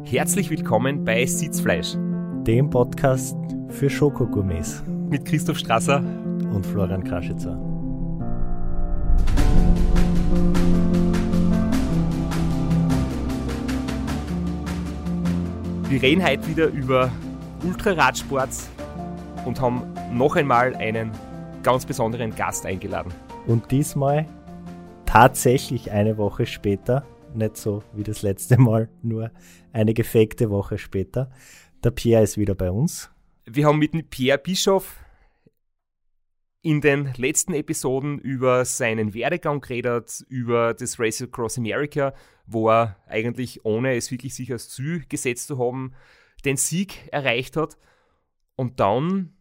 Herzlich willkommen bei Sitzfleisch, dem Podcast für Schokogourmets mit Christoph Strasser und Florian Kraschitzer. Wir reden heute wieder über Ultraradsport und haben noch einmal einen ganz besonderen Gast eingeladen. Und diesmal tatsächlich eine Woche später, nicht so wie das letzte Mal, nur eine gefakte Woche später. Der Pierre ist wieder bei uns. Wir haben mit Pierre Bischof in den letzten Episoden über seinen Werdegang geredet, über das Race Across America, wo er eigentlich, ohne es wirklich sich als Ziel gesetzt zu haben, den Sieg erreicht hat. Und dann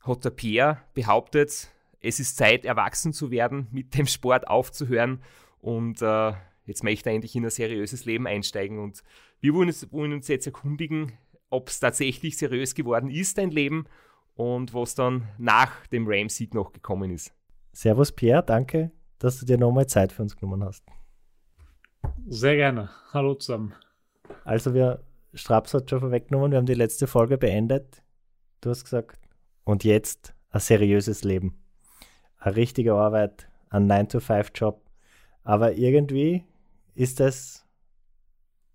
hat der Pierre behauptet, es ist Zeit, erwachsen zu werden, mit dem Sport aufzuhören und äh, jetzt möchte er endlich in ein seriöses Leben einsteigen. Und wir wollen uns, wollen uns jetzt erkundigen, ob es tatsächlich seriös geworden ist, dein Leben, und was dann nach dem Rams-Sieg noch gekommen ist. Servus Pierre, danke, dass du dir nochmal Zeit für uns genommen hast. Sehr gerne. Hallo zusammen. Also wir, Straps hat schon vorweggenommen, wir haben die letzte Folge beendet. Du hast gesagt, und jetzt ein seriöses Leben. Eine richtige Arbeit, ein 9-to-5-Job. Aber irgendwie ist es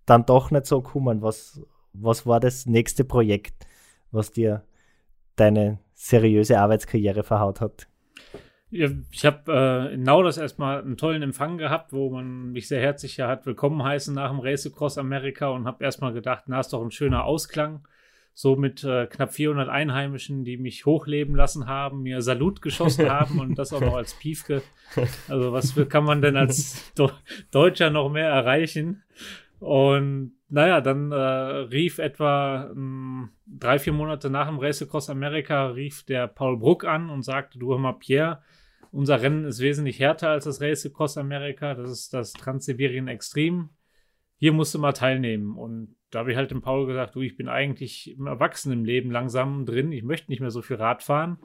dann doch nicht so gekommen. Was, was war das nächste Projekt, was dir deine seriöse Arbeitskarriere verhaut hat? Ich habe äh, in Nauders erstmal einen tollen Empfang gehabt, wo man mich sehr herzlich hat willkommen heißen nach dem Race Across America und habe erstmal gedacht, na, ist doch ein schöner Ausklang. So mit äh, knapp 400 Einheimischen, die mich hochleben lassen haben, mir Salut geschossen haben und das auch noch als Piefke. Also was kann man denn als Do Deutscher noch mehr erreichen? Und naja, dann äh, rief etwa mh, hm, drei, vier Monate nach dem Race Across America rief der Paul Bruck an und sagte, du hör mal, Pierre, unser Rennen ist wesentlich härter als das Race Across America. Das ist das Transsibirien Extrem. Hier musst du mal teilnehmen. Und da habe ich halt dem Paul gesagt, du, ich bin eigentlich im Erwachsenenleben langsam drin. Ich möchte nicht mehr so viel Rad fahren.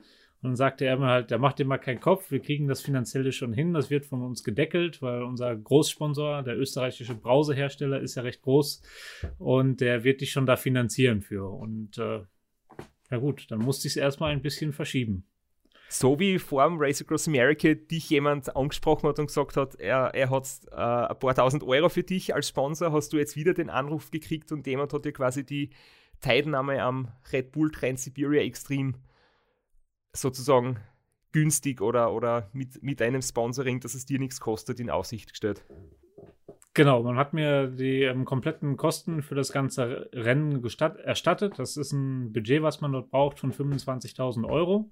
Und dann sagte er mir halt, der macht dir mal keinen Kopf, wir kriegen das Finanzielle schon hin, das wird von uns gedeckelt, weil unser Großsponsor, der österreichische Brausehersteller, ist ja recht groß und der wird dich schon da finanzieren für. Und äh, ja gut, dann musste ich es erstmal ein bisschen verschieben. So wie vor dem Race Across America dich jemand angesprochen hat und gesagt hat, er, er hat äh, ein paar tausend Euro für dich als Sponsor, hast du jetzt wieder den Anruf gekriegt und jemand hat dir quasi die Teilnahme am Red Bull Trans-Siberia Extreme sozusagen günstig oder, oder mit, mit einem Sponsoring, dass es dir nichts kostet, in Aussicht gestellt. Genau, man hat mir die ähm, kompletten Kosten für das ganze Rennen erstattet. Das ist ein Budget, was man dort braucht, von 25.000 Euro.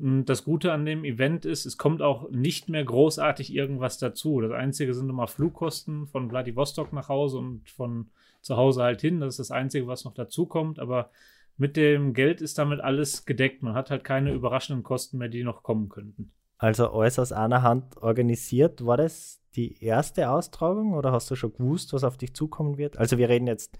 Und das Gute an dem Event ist, es kommt auch nicht mehr großartig irgendwas dazu. Das Einzige sind immer Flugkosten von Vladivostok nach Hause und von zu Hause halt hin. Das ist das Einzige, was noch dazu kommt. Aber mit dem Geld ist damit alles gedeckt. Man hat halt keine überraschenden Kosten mehr, die noch kommen könnten. Also alles aus einer Hand organisiert. War das die erste Austragung oder hast du schon gewusst, was auf dich zukommen wird? Also wir reden jetzt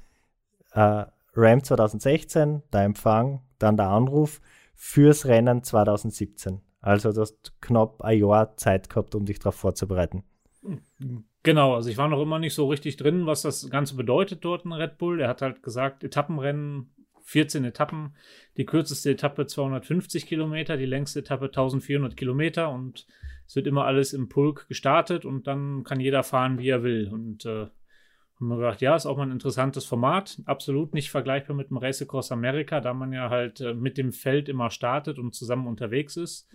äh, RAM 2016, der Empfang, dann der Anruf fürs Rennen 2017. Also du hast knapp ein Jahr Zeit gehabt, um dich darauf vorzubereiten. Genau, also ich war noch immer nicht so richtig drin, was das Ganze bedeutet dort in Red Bull. Er hat halt gesagt, Etappenrennen 14 Etappen. Die kürzeste Etappe 250 Kilometer, die längste Etappe 1400 Kilometer und es wird immer alles im Pulk gestartet und dann kann jeder fahren, wie er will. Und äh, haben wir gedacht, ja, ist auch mal ein interessantes Format. Absolut nicht vergleichbar mit dem Race Across America, da man ja halt äh, mit dem Feld immer startet und zusammen unterwegs ist.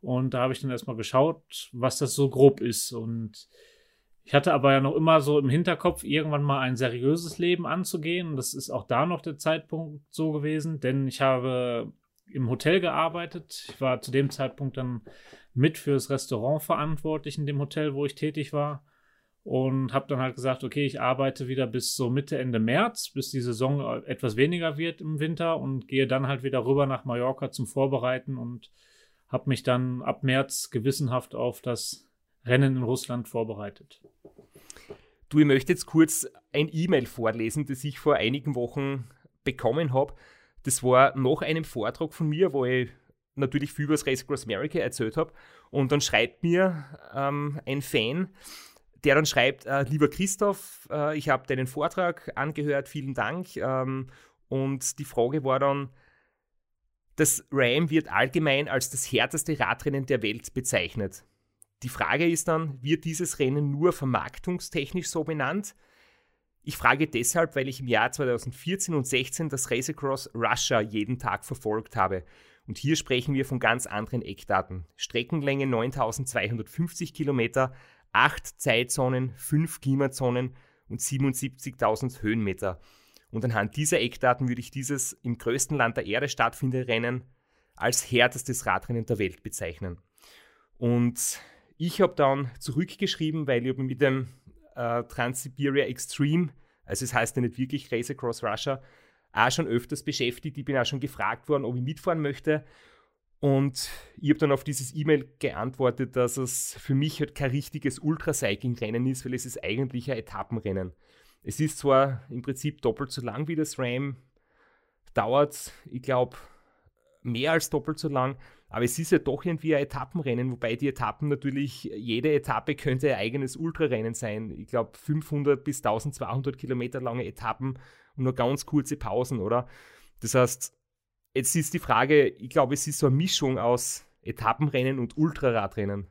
Und da habe ich dann erstmal geschaut, was das so grob ist. Und ich hatte aber ja noch immer so im Hinterkopf, irgendwann mal ein seriöses Leben anzugehen. Und das ist auch da noch der Zeitpunkt so gewesen, denn ich habe im Hotel gearbeitet. Ich war zu dem Zeitpunkt dann mit fürs Restaurant verantwortlich in dem Hotel, wo ich tätig war. Und habe dann halt gesagt, okay, ich arbeite wieder bis so Mitte, Ende März, bis die Saison etwas weniger wird im Winter und gehe dann halt wieder rüber nach Mallorca zum Vorbereiten und habe mich dann ab März gewissenhaft auf das Rennen in Russland vorbereitet. Du, ich möchte jetzt kurz ein E-Mail vorlesen, das ich vor einigen Wochen bekommen habe. Das war nach einem Vortrag von mir, wo ich natürlich viel über das Race Across America erzählt habe. Und dann schreibt mir ähm, ein Fan, der dann schreibt, äh, lieber Christoph, äh, ich habe deinen Vortrag angehört, vielen Dank. Ähm, und die Frage war dann, das Ram wird allgemein als das härteste Radrennen der Welt bezeichnet. Die Frage ist dann, wird dieses Rennen nur vermarktungstechnisch so benannt? Ich frage deshalb, weil ich im Jahr 2014 und 2016 das Race Across Russia jeden Tag verfolgt habe. Und hier sprechen wir von ganz anderen Eckdaten. Streckenlänge 9250 Kilometer, 8 Zeitzonen, 5 Klimazonen und 77.000 Höhenmeter. Und anhand dieser Eckdaten würde ich dieses im größten Land der Erde stattfindende Rennen als härtestes Radrennen der Welt bezeichnen. Und ich habe dann zurückgeschrieben, weil ich mit dem äh, Trans-Siberia Extreme, also es heißt ja nicht wirklich Race Across Russia, auch schon öfters beschäftigt. Ich bin auch schon gefragt worden, ob ich mitfahren möchte. Und ich habe dann auf dieses E-Mail geantwortet, dass es für mich halt kein richtiges Ultracycling-Rennen ist, weil es ist eigentlich ein Etappenrennen. Es ist zwar im Prinzip doppelt so lang wie das RAM, dauert, ich glaube, mehr als doppelt so lang, aber es ist ja doch irgendwie ein Etappenrennen, wobei die Etappen natürlich, jede Etappe könnte ein eigenes Ultrarennen sein. Ich glaube, 500 bis 1200 Kilometer lange Etappen und nur ganz kurze Pausen, oder? Das heißt, jetzt ist die Frage, ich glaube, es ist so eine Mischung aus Etappenrennen und Ultraradrennen.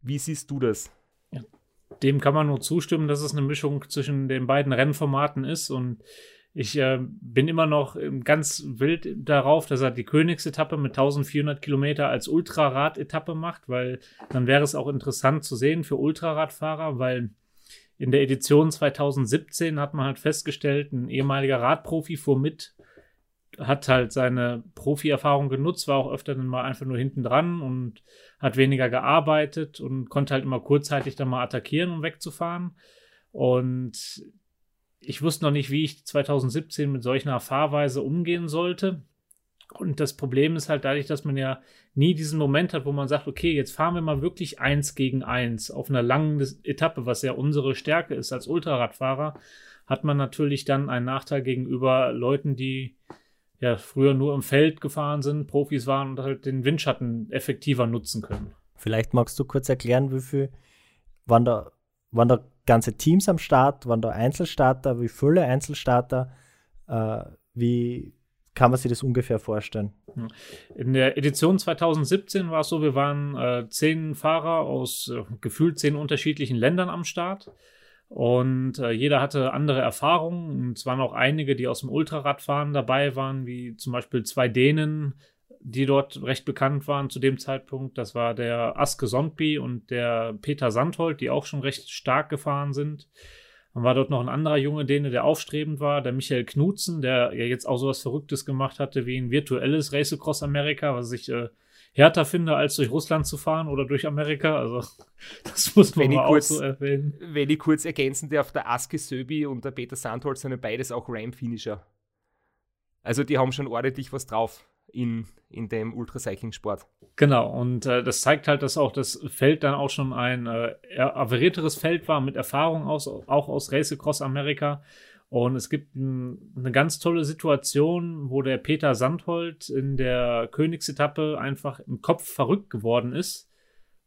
Wie siehst du das? Dem kann man nur zustimmen, dass es eine Mischung zwischen den beiden Rennformaten ist und ich äh, bin immer noch ganz wild darauf, dass er die Königsetappe mit 1400 Kilometer als Ultrarad-Etappe macht, weil dann wäre es auch interessant zu sehen für Ultraradfahrer, weil in der Edition 2017 hat man halt festgestellt, ein ehemaliger Radprofi fuhr mit, hat halt seine Profi-Erfahrung genutzt, war auch öfter dann mal einfach nur hinten dran und hat weniger gearbeitet und konnte halt immer kurzzeitig dann mal attackieren, um wegzufahren. Und ich wusste noch nicht, wie ich 2017 mit solch einer Fahrweise umgehen sollte. Und das Problem ist halt dadurch, dass man ja nie diesen Moment hat, wo man sagt, okay, jetzt fahren wir mal wirklich eins gegen eins auf einer langen Etappe, was ja unsere Stärke ist als Ultraradfahrer, hat man natürlich dann einen Nachteil gegenüber Leuten, die ja früher nur im Feld gefahren sind, Profis waren und halt den Windschatten effektiver nutzen können. Vielleicht magst du kurz erklären, wie viel waren da, waren da ganze Teams am Start? Waren da Einzelstarter? Wie viele Einzelstarter? Äh, wie kann man sich das ungefähr vorstellen? In der Edition 2017 war es so, wir waren äh, zehn Fahrer aus äh, gefühlt zehn unterschiedlichen Ländern am Start. Und äh, jeder hatte andere Erfahrungen. Und es waren auch einige, die aus dem Ultraradfahren dabei waren, wie zum Beispiel zwei Dänen, die dort recht bekannt waren zu dem Zeitpunkt. Das war der Aske Sondby und der Peter Sandhold, die auch schon recht stark gefahren sind. Dann war dort noch ein anderer Junge, Däne, der aufstrebend war, der Michael Knutzen, der ja jetzt auch sowas Verrücktes gemacht hatte wie ein virtuelles Race Across Amerika, was ich äh, härter finde, als durch Russland zu fahren oder durch Amerika. Also, das muss man mal kurz, auch so erwähnen. Wenn ich kurz ergänzen darf, der Aske Söbi und der Peter Sandholz sind beides auch Ram-Finisher. Also, die haben schon ordentlich was drauf in, in dem Ultracycling-Sport. Genau, und äh, das zeigt halt, dass auch das Feld dann auch schon ein äh, averierteres Feld war mit Erfahrung aus, auch aus Race Across Amerika. Und es gibt ein, eine ganz tolle Situation, wo der Peter Sandhold in der Königsetappe einfach im Kopf verrückt geworden ist.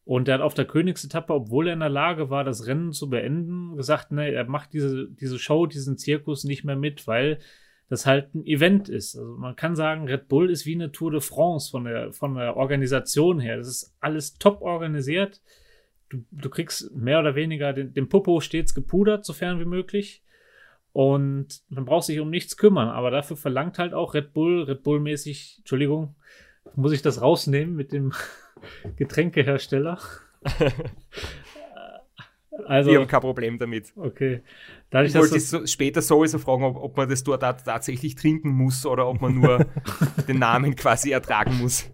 Und der hat auf der Königsetappe, obwohl er in der Lage war, das Rennen zu beenden, gesagt, ne, er macht diese, diese Show, diesen Zirkus nicht mehr mit, weil das halt ein Event ist. Also man kann sagen, Red Bull ist wie eine Tour de France von der, von der Organisation her. Das ist alles top organisiert. Du, du kriegst mehr oder weniger den, den Popo stets gepudert, sofern wie möglich. Und man braucht sich um nichts kümmern. Aber dafür verlangt halt auch Red Bull, Red Bull-mäßig, Entschuldigung, muss ich das rausnehmen mit dem Getränkehersteller? Also, wir haben kein Problem damit. Okay. Dadurch, ich wollte so später sowieso fragen, ob, ob, man das dort tatsächlich trinken muss oder ob man nur den Namen quasi ertragen muss.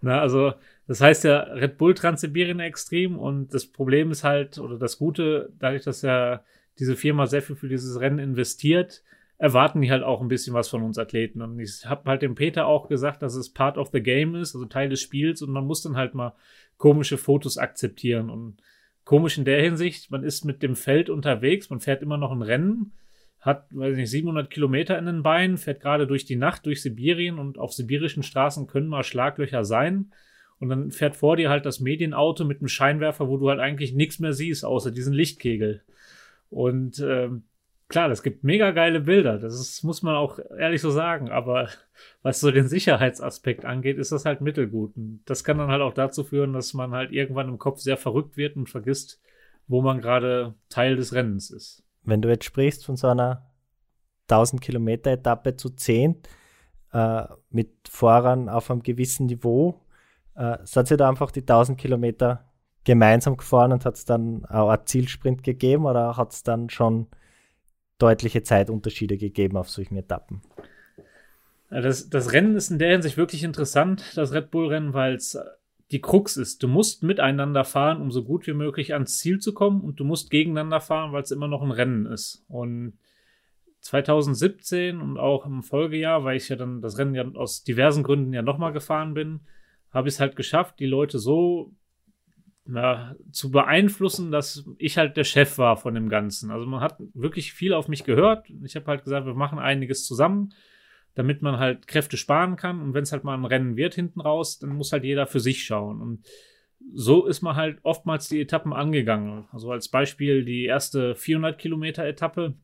Na, also das heißt ja Red Bull Transsibirien Extrem und das Problem ist halt, oder das Gute, dadurch, dass ja diese Firma sehr viel für dieses Rennen investiert, erwarten die halt auch ein bisschen was von uns Athleten. Und ich habe halt dem Peter auch gesagt, dass es Part of the Game ist, also Teil des Spiels und man muss dann halt mal komische Fotos akzeptieren und komisch in der Hinsicht, man ist mit dem Feld unterwegs, man fährt immer noch ein Rennen, hat, weiß nicht, 700 Kilometer in den Beinen, fährt gerade durch die Nacht durch Sibirien und auf sibirischen Straßen können mal Schlaglöcher sein. Und dann fährt vor dir halt das Medienauto mit einem Scheinwerfer, wo du halt eigentlich nichts mehr siehst, außer diesen Lichtkegel. Und ähm, klar, das gibt mega geile Bilder. Das ist, muss man auch ehrlich so sagen. Aber was so den Sicherheitsaspekt angeht, ist das halt mittelgut. Und das kann dann halt auch dazu führen, dass man halt irgendwann im Kopf sehr verrückt wird und vergisst, wo man gerade Teil des Rennens ist. Wenn du jetzt sprichst von so einer 1000 Kilometer Etappe zu 10 äh, mit Fahrern auf einem gewissen Niveau, äh, seid ihr da einfach die 1000 Kilometer gemeinsam gefahren und hat es dann auch einen Zielsprint gegeben oder hat es dann schon deutliche Zeitunterschiede gegeben auf solchen Etappen? Das, das Rennen ist in der Hinsicht wirklich interessant, das Red Bull-Rennen, weil es die Krux ist. Du musst miteinander fahren, um so gut wie möglich ans Ziel zu kommen und du musst gegeneinander fahren, weil es immer noch ein Rennen ist. Und 2017 und auch im Folgejahr, weil ich ja dann das Rennen ja aus diversen Gründen ja nochmal gefahren bin, habe ich es halt geschafft, die Leute so na, zu beeinflussen, dass ich halt der Chef war von dem Ganzen. Also man hat wirklich viel auf mich gehört. Ich habe halt gesagt, wir machen einiges zusammen, damit man halt Kräfte sparen kann. Und wenn es halt mal ein Rennen wird hinten raus, dann muss halt jeder für sich schauen. Und so ist man halt oftmals die Etappen angegangen. Also als Beispiel die erste 400 Kilometer Etappe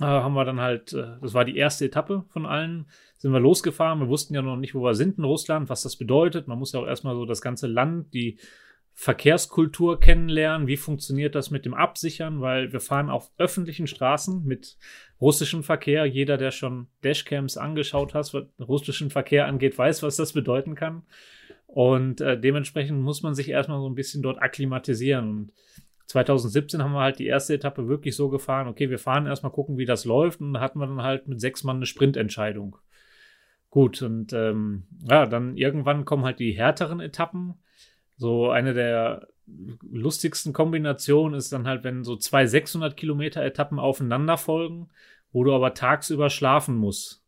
äh, haben wir dann halt, äh, das war die erste Etappe von allen, sind wir losgefahren. Wir wussten ja noch nicht, wo wir sind in Russland, was das bedeutet. Man muss ja auch erstmal so das ganze Land, die Verkehrskultur kennenlernen. Wie funktioniert das mit dem Absichern? Weil wir fahren auf öffentlichen Straßen mit russischem Verkehr. Jeder, der schon Dashcams angeschaut hat, was russischen Verkehr angeht, weiß, was das bedeuten kann. Und äh, dementsprechend muss man sich erstmal so ein bisschen dort akklimatisieren. Und 2017 haben wir halt die erste Etappe wirklich so gefahren, okay, wir fahren erstmal gucken, wie das läuft. Und da hatten wir dann halt mit sechs Mann eine Sprintentscheidung. Gut, und ähm, ja, dann irgendwann kommen halt die härteren Etappen. So eine der lustigsten Kombinationen ist dann halt, wenn so zwei 600 Kilometer Etappen aufeinander folgen, wo du aber tagsüber schlafen musst.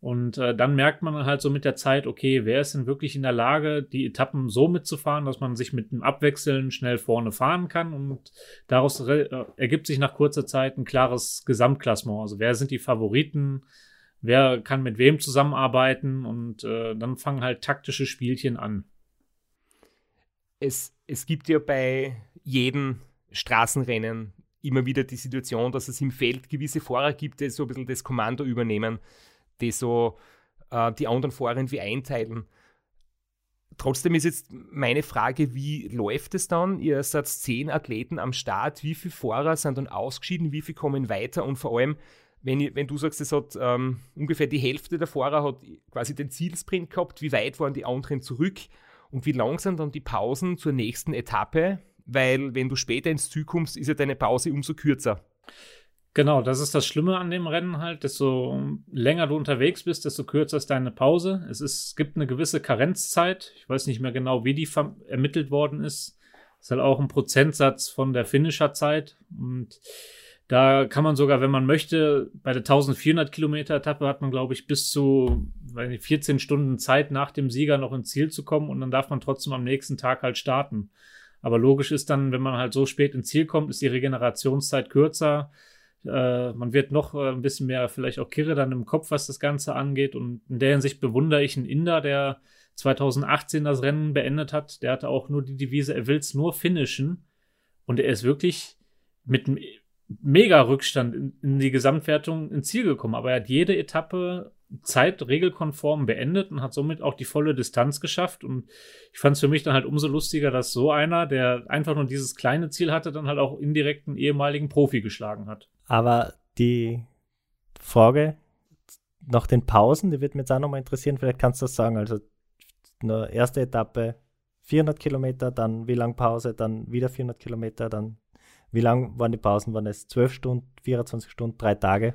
Und äh, dann merkt man halt so mit der Zeit, okay, wer ist denn wirklich in der Lage, die Etappen so mitzufahren, dass man sich mit dem Abwechseln schnell vorne fahren kann. Und daraus äh, ergibt sich nach kurzer Zeit ein klares Gesamtklassement. Also wer sind die Favoriten, wer kann mit wem zusammenarbeiten und äh, dann fangen halt taktische Spielchen an. Es, es gibt ja bei jedem Straßenrennen immer wieder die Situation, dass es im Feld gewisse Fahrer gibt, die so ein bisschen das Kommando übernehmen die so äh, die anderen Fahrer irgendwie einteilen. Trotzdem ist jetzt meine Frage, wie läuft es dann? Ihr seid zehn Athleten am Start. Wie viele Fahrer sind dann ausgeschieden? Wie viele kommen weiter? Und vor allem, wenn, wenn du sagst, es hat ähm, ungefähr die Hälfte der Fahrer hat quasi den Zielsprint gehabt, wie weit waren die anderen zurück? Und wie lang sind dann die Pausen zur nächsten Etappe? Weil, wenn du später ins Ziel kommst, ist ja deine Pause umso kürzer. Genau, das ist das Schlimme an dem Rennen halt. Desto länger du unterwegs bist, desto kürzer ist deine Pause. Es, ist, gibt eine gewisse Karenzzeit. Ich weiß nicht mehr genau, wie die ermittelt worden ist. Das ist halt auch ein Prozentsatz von der Finisherzeit. Und da kann man sogar, wenn man möchte, bei der 1400 Kilometer Etappe hat man, glaube ich, bis zu nicht, 14 Stunden Zeit nach dem Sieger noch ins Ziel zu kommen und dann darf man trotzdem am nächsten Tag halt starten. Aber logisch ist dann, wenn man halt so spät ins Ziel kommt, ist die Regenerationszeit kürzer äh, man wird noch äh, ein bisschen mehr vielleicht auch Kirre dann im Kopf, was das Ganze angeht. Und in der Hinsicht bewundere ich einen Inder, der 2018 das Rennen beendet hat. Der hatte auch nur die Devise, er will es nur finishen. Und er ist wirklich mit einem Mega-Rückstand in, in, die Gesamtwertung ins Ziel gekommen. Aber er hat jede Etappe zeitregelkonform beendet und hat somit auch die volle Distanz geschafft. Und ich fand es für mich dann halt umso lustiger, dass so einer, der einfach nur dieses kleine Ziel hatte, dann halt auch indirekt einen ehemaligen Profi geschlagen hat. Aber die Frage nach den Pausen, die wird mich jetzt auch nochmal interessieren. Vielleicht kannst du das sagen. Also, eine erste Etappe 400 Kilometer, dann wie lange Pause, dann wieder 400 Kilometer, dann wie lang waren die Pausen? Waren es 12 Stunden, 24 Stunden, drei Tage?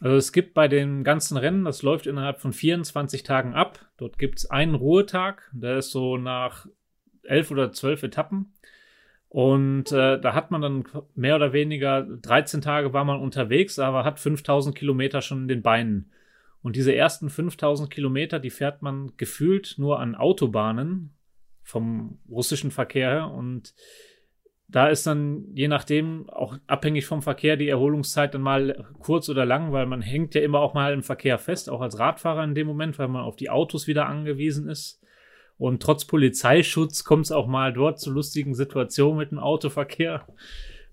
Also es gibt bei den ganzen Rennen, das läuft innerhalb von 24 Tagen ab. Dort gibt es einen Ruhetag, der ist so nach elf oder zwölf Etappen. Und äh, da hat man dann mehr oder weniger 13 Tage war man unterwegs, aber hat 5000 Kilometer schon in den Beinen. Und diese ersten 5000 Kilometer, die fährt man gefühlt nur an Autobahnen vom russischen Verkehr her. Und da ist dann je nachdem auch abhängig vom Verkehr die Erholungszeit dann mal kurz oder lang, weil man hängt ja immer auch mal im Verkehr fest, auch als Radfahrer in dem Moment, weil man auf die Autos wieder angewiesen ist. Und trotz Polizeischutz kommt es auch mal dort zu lustigen Situationen mit dem Autoverkehr.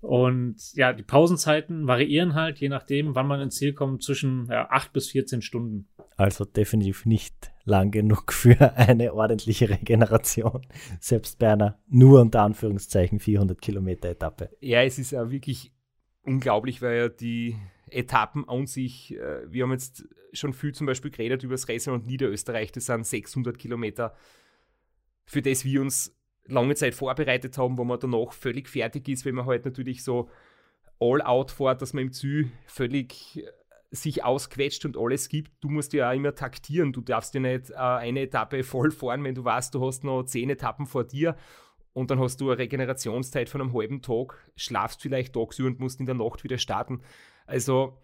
Und ja, die Pausenzeiten variieren halt, je nachdem, wann man ins Ziel kommt, zwischen ja, 8 bis 14 Stunden. Also definitiv nicht lang genug für eine ordentliche Regeneration. Selbst bei einer nur unter Anführungszeichen 400 Kilometer Etappe. Ja, es ist ja wirklich unglaublich, weil ja die Etappen an sich, äh, wir haben jetzt schon viel zum Beispiel geredet über das Racing und Niederösterreich, das sind 600 Kilometer, für das wir uns lange Zeit vorbereitet haben, wo man danach völlig fertig ist, wenn man halt natürlich so all out fährt, dass man im Ziel völlig äh, sich ausquetscht und alles gibt. Du musst ja auch immer taktieren. Du darfst ja nicht äh, eine Etappe voll fahren, wenn du weißt, du hast noch zehn Etappen vor dir und dann hast du eine Regenerationszeit von einem halben Tag, schlafst vielleicht tagsüber und musst in der Nacht wieder starten. Also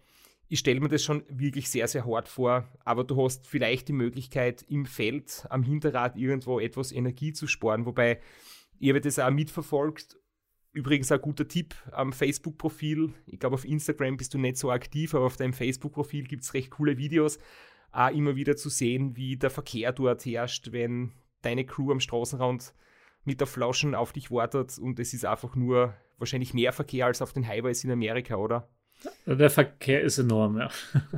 ich stelle mir das schon wirklich sehr, sehr hart vor, aber du hast vielleicht die Möglichkeit, im Feld, am Hinterrad irgendwo etwas Energie zu sparen, wobei ich habe das auch mitverfolgt. Übrigens ein guter Tipp am Facebook-Profil. Ich glaube, auf Instagram bist du nicht so aktiv, aber auf deinem Facebook-Profil gibt es recht coole Videos. Auch immer wieder zu sehen, wie der Verkehr dort herrscht, wenn deine Crew am Straßenrand mit der Flaschen auf dich wartet und es ist einfach nur wahrscheinlich mehr Verkehr als auf den Highways in Amerika, oder? Der Verkehr ist enorm, ja.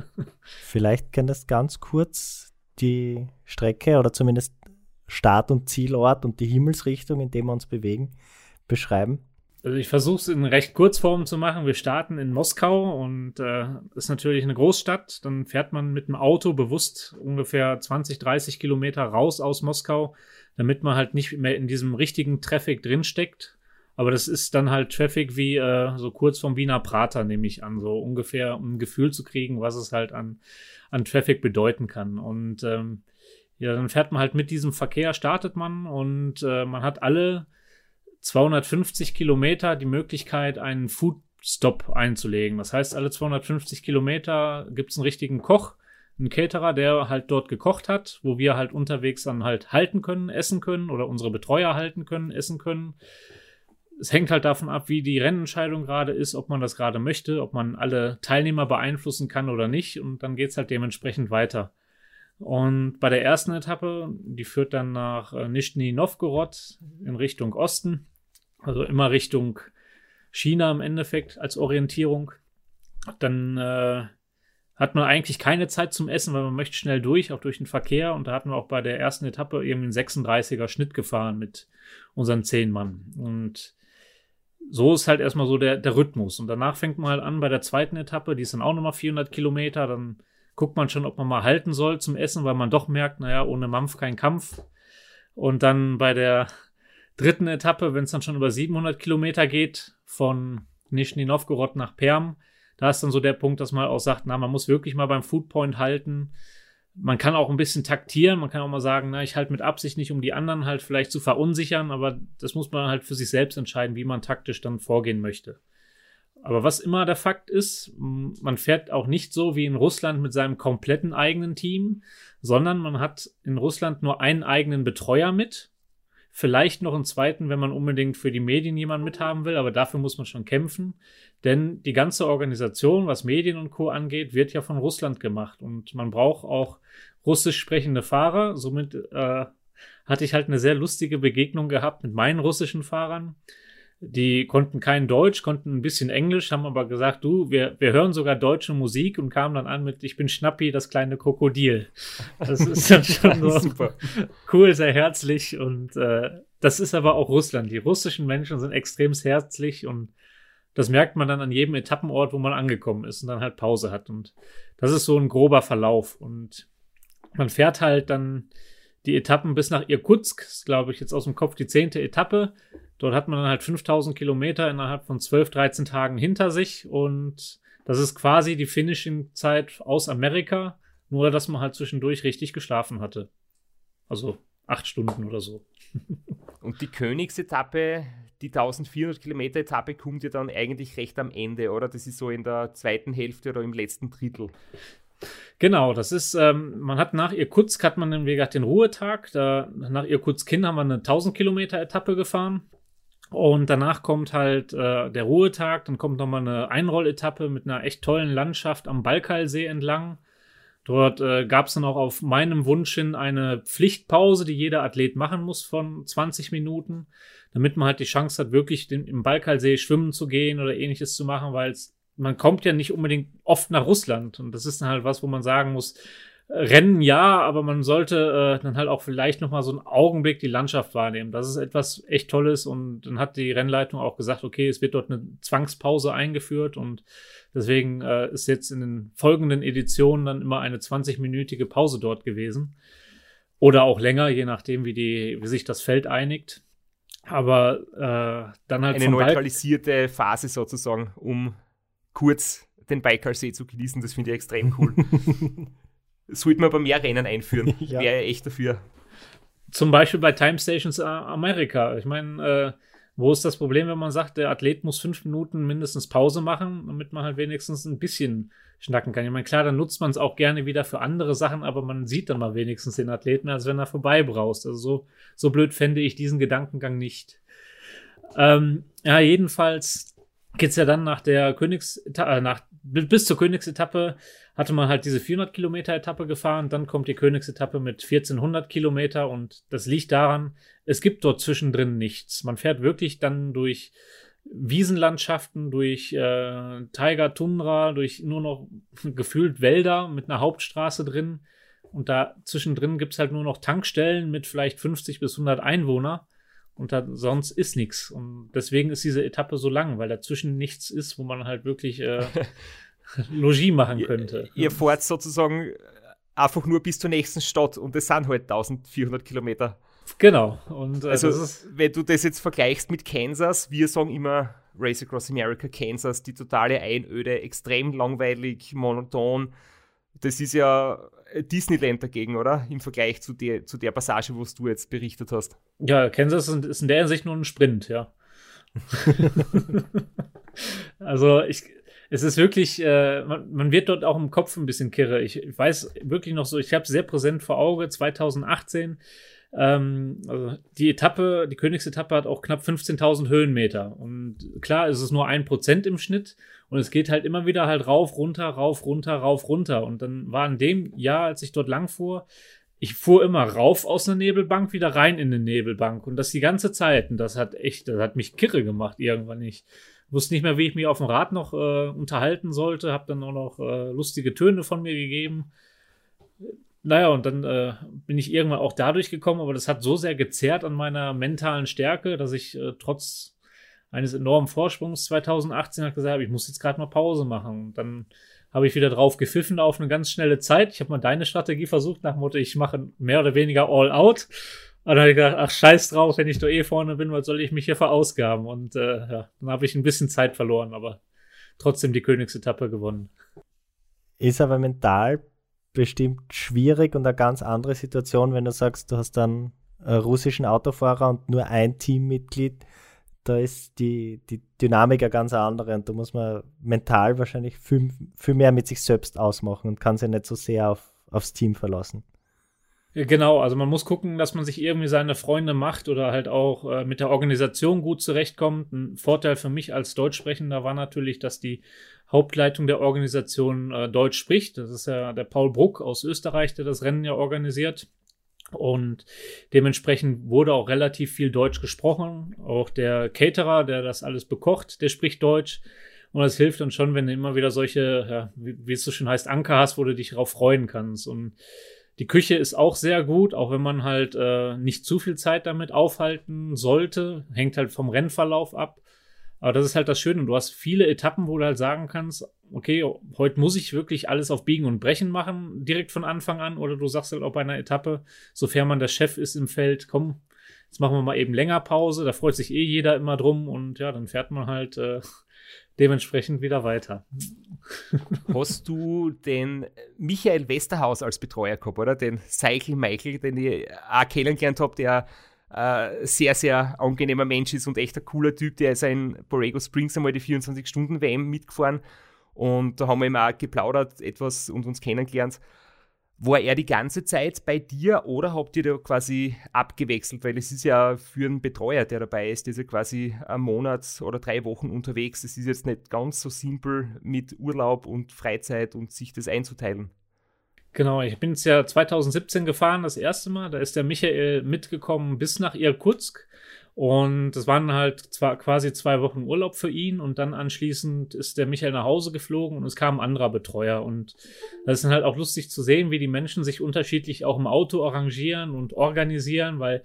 Vielleicht könntest du ganz kurz die Strecke oder zumindest Start- und Zielort und die Himmelsrichtung, in der wir uns bewegen, beschreiben. Also ich versuche es in recht Kurzform zu machen. Wir starten in Moskau und äh, ist natürlich eine Großstadt. Dann fährt man mit dem Auto bewusst ungefähr 20, 30 Kilometer raus aus Moskau, damit man halt nicht mehr in diesem richtigen Traffic drinsteckt. Aber das ist dann halt Traffic wie äh, so kurz vom Wiener Prater, nehme ich an, so ungefähr, um ein Gefühl zu kriegen, was es halt an, an Traffic bedeuten kann. Und ähm, ja, dann fährt man halt mit diesem Verkehr, startet man und äh, man hat alle 250 Kilometer die Möglichkeit, einen Food Stop einzulegen. Das heißt, alle 250 Kilometer gibt es einen richtigen Koch, einen Caterer, der halt dort gekocht hat, wo wir halt unterwegs dann halt halten können, essen können oder unsere Betreuer halten können, essen können. Es hängt halt davon ab, wie die Rennentscheidung gerade ist, ob man das gerade möchte, ob man alle Teilnehmer beeinflussen kann oder nicht. Und dann geht es halt dementsprechend weiter. Und bei der ersten Etappe, die führt dann nach äh, Nischni Novgorod in Richtung Osten, also immer Richtung China im Endeffekt als Orientierung. Dann äh, hat man eigentlich keine Zeit zum Essen, weil man möchte schnell durch, auch durch den Verkehr. Und da hatten wir auch bei der ersten Etappe irgendwie einen 36er Schnitt gefahren mit unseren zehn Mann. Und so ist halt erstmal so der, der Rhythmus. Und danach fängt man halt an bei der zweiten Etappe, die ist dann auch nochmal 400 Kilometer. Dann guckt man schon, ob man mal halten soll zum Essen, weil man doch merkt, naja, ohne Mampf kein Kampf. Und dann bei der dritten Etappe, wenn es dann schon über 700 Kilometer geht, von Nischni Novgorod nach Perm, da ist dann so der Punkt, dass man auch sagt, na, man muss wirklich mal beim Foodpoint halten. Man kann auch ein bisschen taktieren, man kann auch mal sagen, na, ich halte mit Absicht nicht, um die anderen halt vielleicht zu verunsichern, aber das muss man halt für sich selbst entscheiden, wie man taktisch dann vorgehen möchte. Aber was immer der Fakt ist, man fährt auch nicht so wie in Russland mit seinem kompletten eigenen Team, sondern man hat in Russland nur einen eigenen Betreuer mit. Vielleicht noch einen zweiten, wenn man unbedingt für die Medien jemanden mithaben will, aber dafür muss man schon kämpfen. Denn die ganze Organisation, was Medien und Co. angeht, wird ja von Russland gemacht. Und man braucht auch russisch sprechende Fahrer. Somit äh, hatte ich halt eine sehr lustige Begegnung gehabt mit meinen russischen Fahrern die konnten kein Deutsch, konnten ein bisschen Englisch, haben aber gesagt, du, wir, wir hören sogar deutsche Musik und kamen dann an mit Ich bin Schnappi, das kleine Krokodil. Das ist dann schon nur Super. cool, sehr herzlich und äh, das ist aber auch Russland. Die russischen Menschen sind extrem herzlich und das merkt man dann an jedem Etappenort, wo man angekommen ist und dann halt Pause hat. Und das ist so ein grober Verlauf. Und man fährt halt dann die Etappen bis nach Irkutsk, glaube ich, jetzt aus dem Kopf die zehnte Etappe. Dort hat man dann halt 5000 Kilometer innerhalb von 12, 13 Tagen hinter sich und das ist quasi die Finishing-Zeit aus Amerika, nur dass man halt zwischendurch richtig geschlafen hatte. Also acht Stunden oder so. Und die Königsetappe, die 1400 Kilometer Etappe, kommt ja dann eigentlich recht am Ende, oder? Das ist so in der zweiten Hälfte oder im letzten Drittel. Genau, das ist, ähm, man hat nach Irkutsk hat man wie gesagt, den Ruhetag. Da, nach Irkutsk-Kinn haben wir eine 1000 Kilometer Etappe gefahren. Und danach kommt halt äh, der Ruhetag, dann kommt nochmal eine Einrolletappe mit einer echt tollen Landschaft am Balkalsee entlang. Dort äh, gab es dann auch auf meinem Wunsch hin eine Pflichtpause, die jeder Athlet machen muss von 20 Minuten, damit man halt die Chance hat, wirklich den, im Balkalsee schwimmen zu gehen oder ähnliches zu machen, weil man kommt ja nicht unbedingt oft nach Russland. Und das ist dann halt was, wo man sagen muss, Rennen ja, aber man sollte äh, dann halt auch vielleicht noch mal so einen Augenblick die Landschaft wahrnehmen. Das ist etwas echt Tolles und dann hat die Rennleitung auch gesagt, okay, es wird dort eine Zwangspause eingeführt und deswegen äh, ist jetzt in den folgenden Editionen dann immer eine 20-minütige Pause dort gewesen oder auch länger, je nachdem, wie die, wie sich das Feld einigt. Aber äh, dann halt eine neutralisierte Phase sozusagen, um kurz den Baikalsee zu genießen. Das finde ich extrem cool. Sollte man aber mehr Rennen einführen. ja. Wäre echt dafür. Zum Beispiel bei Time Stations Amerika. Ich meine, äh, wo ist das Problem, wenn man sagt, der Athlet muss fünf Minuten mindestens Pause machen, damit man halt wenigstens ein bisschen schnacken kann? Ich meine, klar, dann nutzt man es auch gerne wieder für andere Sachen, aber man sieht dann mal wenigstens den Athleten, als wenn er vorbei braust. Also so, so blöd fände ich diesen Gedankengang nicht. Ähm, ja, jedenfalls geht's ja dann nach der Königs, äh, nach, bis zur Königsetappe hatte man halt diese 400 Kilometer Etappe gefahren, dann kommt die Königsetappe mit 1400 Kilometer und das liegt daran, es gibt dort zwischendrin nichts. Man fährt wirklich dann durch Wiesenlandschaften, durch äh, Tiger Tundra, durch nur noch gefühlt Wälder mit einer Hauptstraße drin. Und da zwischendrin gibt es halt nur noch Tankstellen mit vielleicht 50 bis 100 Einwohner. Und da, sonst ist nichts. Und deswegen ist diese Etappe so lang, weil dazwischen nichts ist, wo man halt wirklich äh, Logis machen könnte. Ihr, ihr fahrt sozusagen einfach nur bis zur nächsten Stadt und das sind halt 1400 Kilometer. Genau. Und, äh, also, wenn du das jetzt vergleichst mit Kansas, wir sagen immer Race Across America, Kansas, die totale Einöde, extrem langweilig, monoton. Das ist ja Disneyland dagegen, oder? Im Vergleich zu der, zu der Passage, wo du jetzt berichtet hast. Ja, Kansas ist in der Hinsicht nur ein Sprint, ja. also ich, es ist wirklich, äh, man, man, wird dort auch im Kopf ein bisschen kirre. Ich, ich weiß wirklich noch so, ich habe es sehr präsent vor Auge, 2018. Ähm, also die Etappe, die Königsetappe hat auch knapp 15.000 Höhenmeter. Und klar ist es nur ein Prozent im Schnitt. Und es geht halt immer wieder halt rauf, runter, rauf, runter, rauf, runter. Und dann war in dem Jahr, als ich dort lang fuhr, ich fuhr immer rauf aus einer Nebelbank, wieder rein in eine Nebelbank. Und das die ganze Zeit. Und das hat echt, das hat mich kirre gemacht irgendwann nicht wusste nicht mehr, wie ich mich auf dem Rad noch äh, unterhalten sollte, habe dann auch noch äh, lustige Töne von mir gegeben. Naja, und dann äh, bin ich irgendwann auch dadurch gekommen, aber das hat so sehr gezerrt an meiner mentalen Stärke, dass ich äh, trotz eines enormen Vorsprungs 2018 halt gesagt ich muss jetzt gerade mal Pause machen. Und dann habe ich wieder drauf gepfiffen auf eine ganz schnelle Zeit. Ich habe mal deine Strategie versucht, nach dem Motto, ich mache mehr oder weniger all out. Und dann habe ich gedacht, ach scheiß drauf, wenn ich da eh vorne bin, was soll ich mich hier verausgaben? Und äh, ja, dann habe ich ein bisschen Zeit verloren, aber trotzdem die Königsetappe gewonnen. Ist aber mental bestimmt schwierig und eine ganz andere Situation, wenn du sagst, du hast dann einen russischen Autofahrer und nur ein Teammitglied. Da ist die, die Dynamik eine ganz andere und da muss man mental wahrscheinlich viel, viel mehr mit sich selbst ausmachen und kann sich nicht so sehr auf, aufs Team verlassen. Genau, also man muss gucken, dass man sich irgendwie seine Freunde macht oder halt auch äh, mit der Organisation gut zurechtkommt. Ein Vorteil für mich als Deutschsprechender war natürlich, dass die Hauptleitung der Organisation äh, Deutsch spricht. Das ist ja der Paul Bruck aus Österreich, der das Rennen ja organisiert. Und dementsprechend wurde auch relativ viel Deutsch gesprochen. Auch der Caterer, der das alles bekocht, der spricht Deutsch. Und das hilft dann schon, wenn du immer wieder solche, ja, wie, wie es so schön heißt, Anker hast, wo du dich darauf freuen kannst. Und die Küche ist auch sehr gut, auch wenn man halt äh, nicht zu viel Zeit damit aufhalten sollte. Hängt halt vom Rennverlauf ab. Aber das ist halt das Schöne. Du hast viele Etappen, wo du halt sagen kannst, okay, heute muss ich wirklich alles auf Biegen und Brechen machen, direkt von Anfang an. Oder du sagst halt auch bei einer Etappe, sofern man der Chef ist im Feld, komm, jetzt machen wir mal eben länger Pause. Da freut sich eh jeder immer drum. Und ja, dann fährt man halt äh, dementsprechend wieder weiter. Hast du den Michael Westerhaus als Betreuer gehabt, oder? Den Cycle Michael, den ich auch kennengelernt habe, der äh, sehr, sehr angenehmer Mensch ist und echt ein cooler Typ. Der ist in Borrego Springs einmal die 24-Stunden-WM mitgefahren und da haben wir ihm auch geplaudert etwas und uns kennengelernt. War er die ganze Zeit bei dir oder habt ihr da quasi abgewechselt? Weil es ist ja für einen Betreuer, der dabei ist, der ist ja quasi einen Monat oder drei Wochen unterwegs. Es ist jetzt nicht ganz so simpel mit Urlaub und Freizeit und sich das einzuteilen. Genau, ich bin es ja 2017 gefahren, das erste Mal. Da ist der Michael mitgekommen bis nach Irkutsk. Und das waren halt zwar quasi zwei Wochen Urlaub für ihn und dann anschließend ist der Michael nach Hause geflogen und es kam ein anderer Betreuer. Und das ist halt auch lustig zu sehen, wie die Menschen sich unterschiedlich auch im Auto arrangieren und organisieren, weil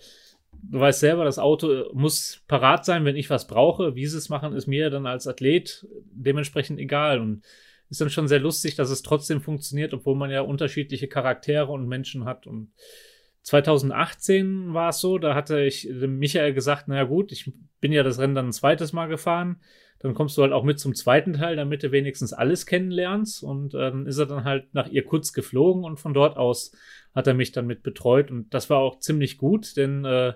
du weißt selber, das Auto muss parat sein, wenn ich was brauche. Wie sie es machen, ist mir dann als Athlet dementsprechend egal. Und ist dann schon sehr lustig, dass es trotzdem funktioniert, obwohl man ja unterschiedliche Charaktere und Menschen hat. Und 2018 war es so, da hatte ich dem Michael gesagt, naja gut, ich bin ja das Rennen dann ein zweites Mal gefahren. Dann kommst du halt auch mit zum zweiten Teil, damit du wenigstens alles kennenlernst. Und äh, dann ist er dann halt nach ihr kurz geflogen und von dort aus hat er mich dann mit betreut. Und das war auch ziemlich gut, denn äh,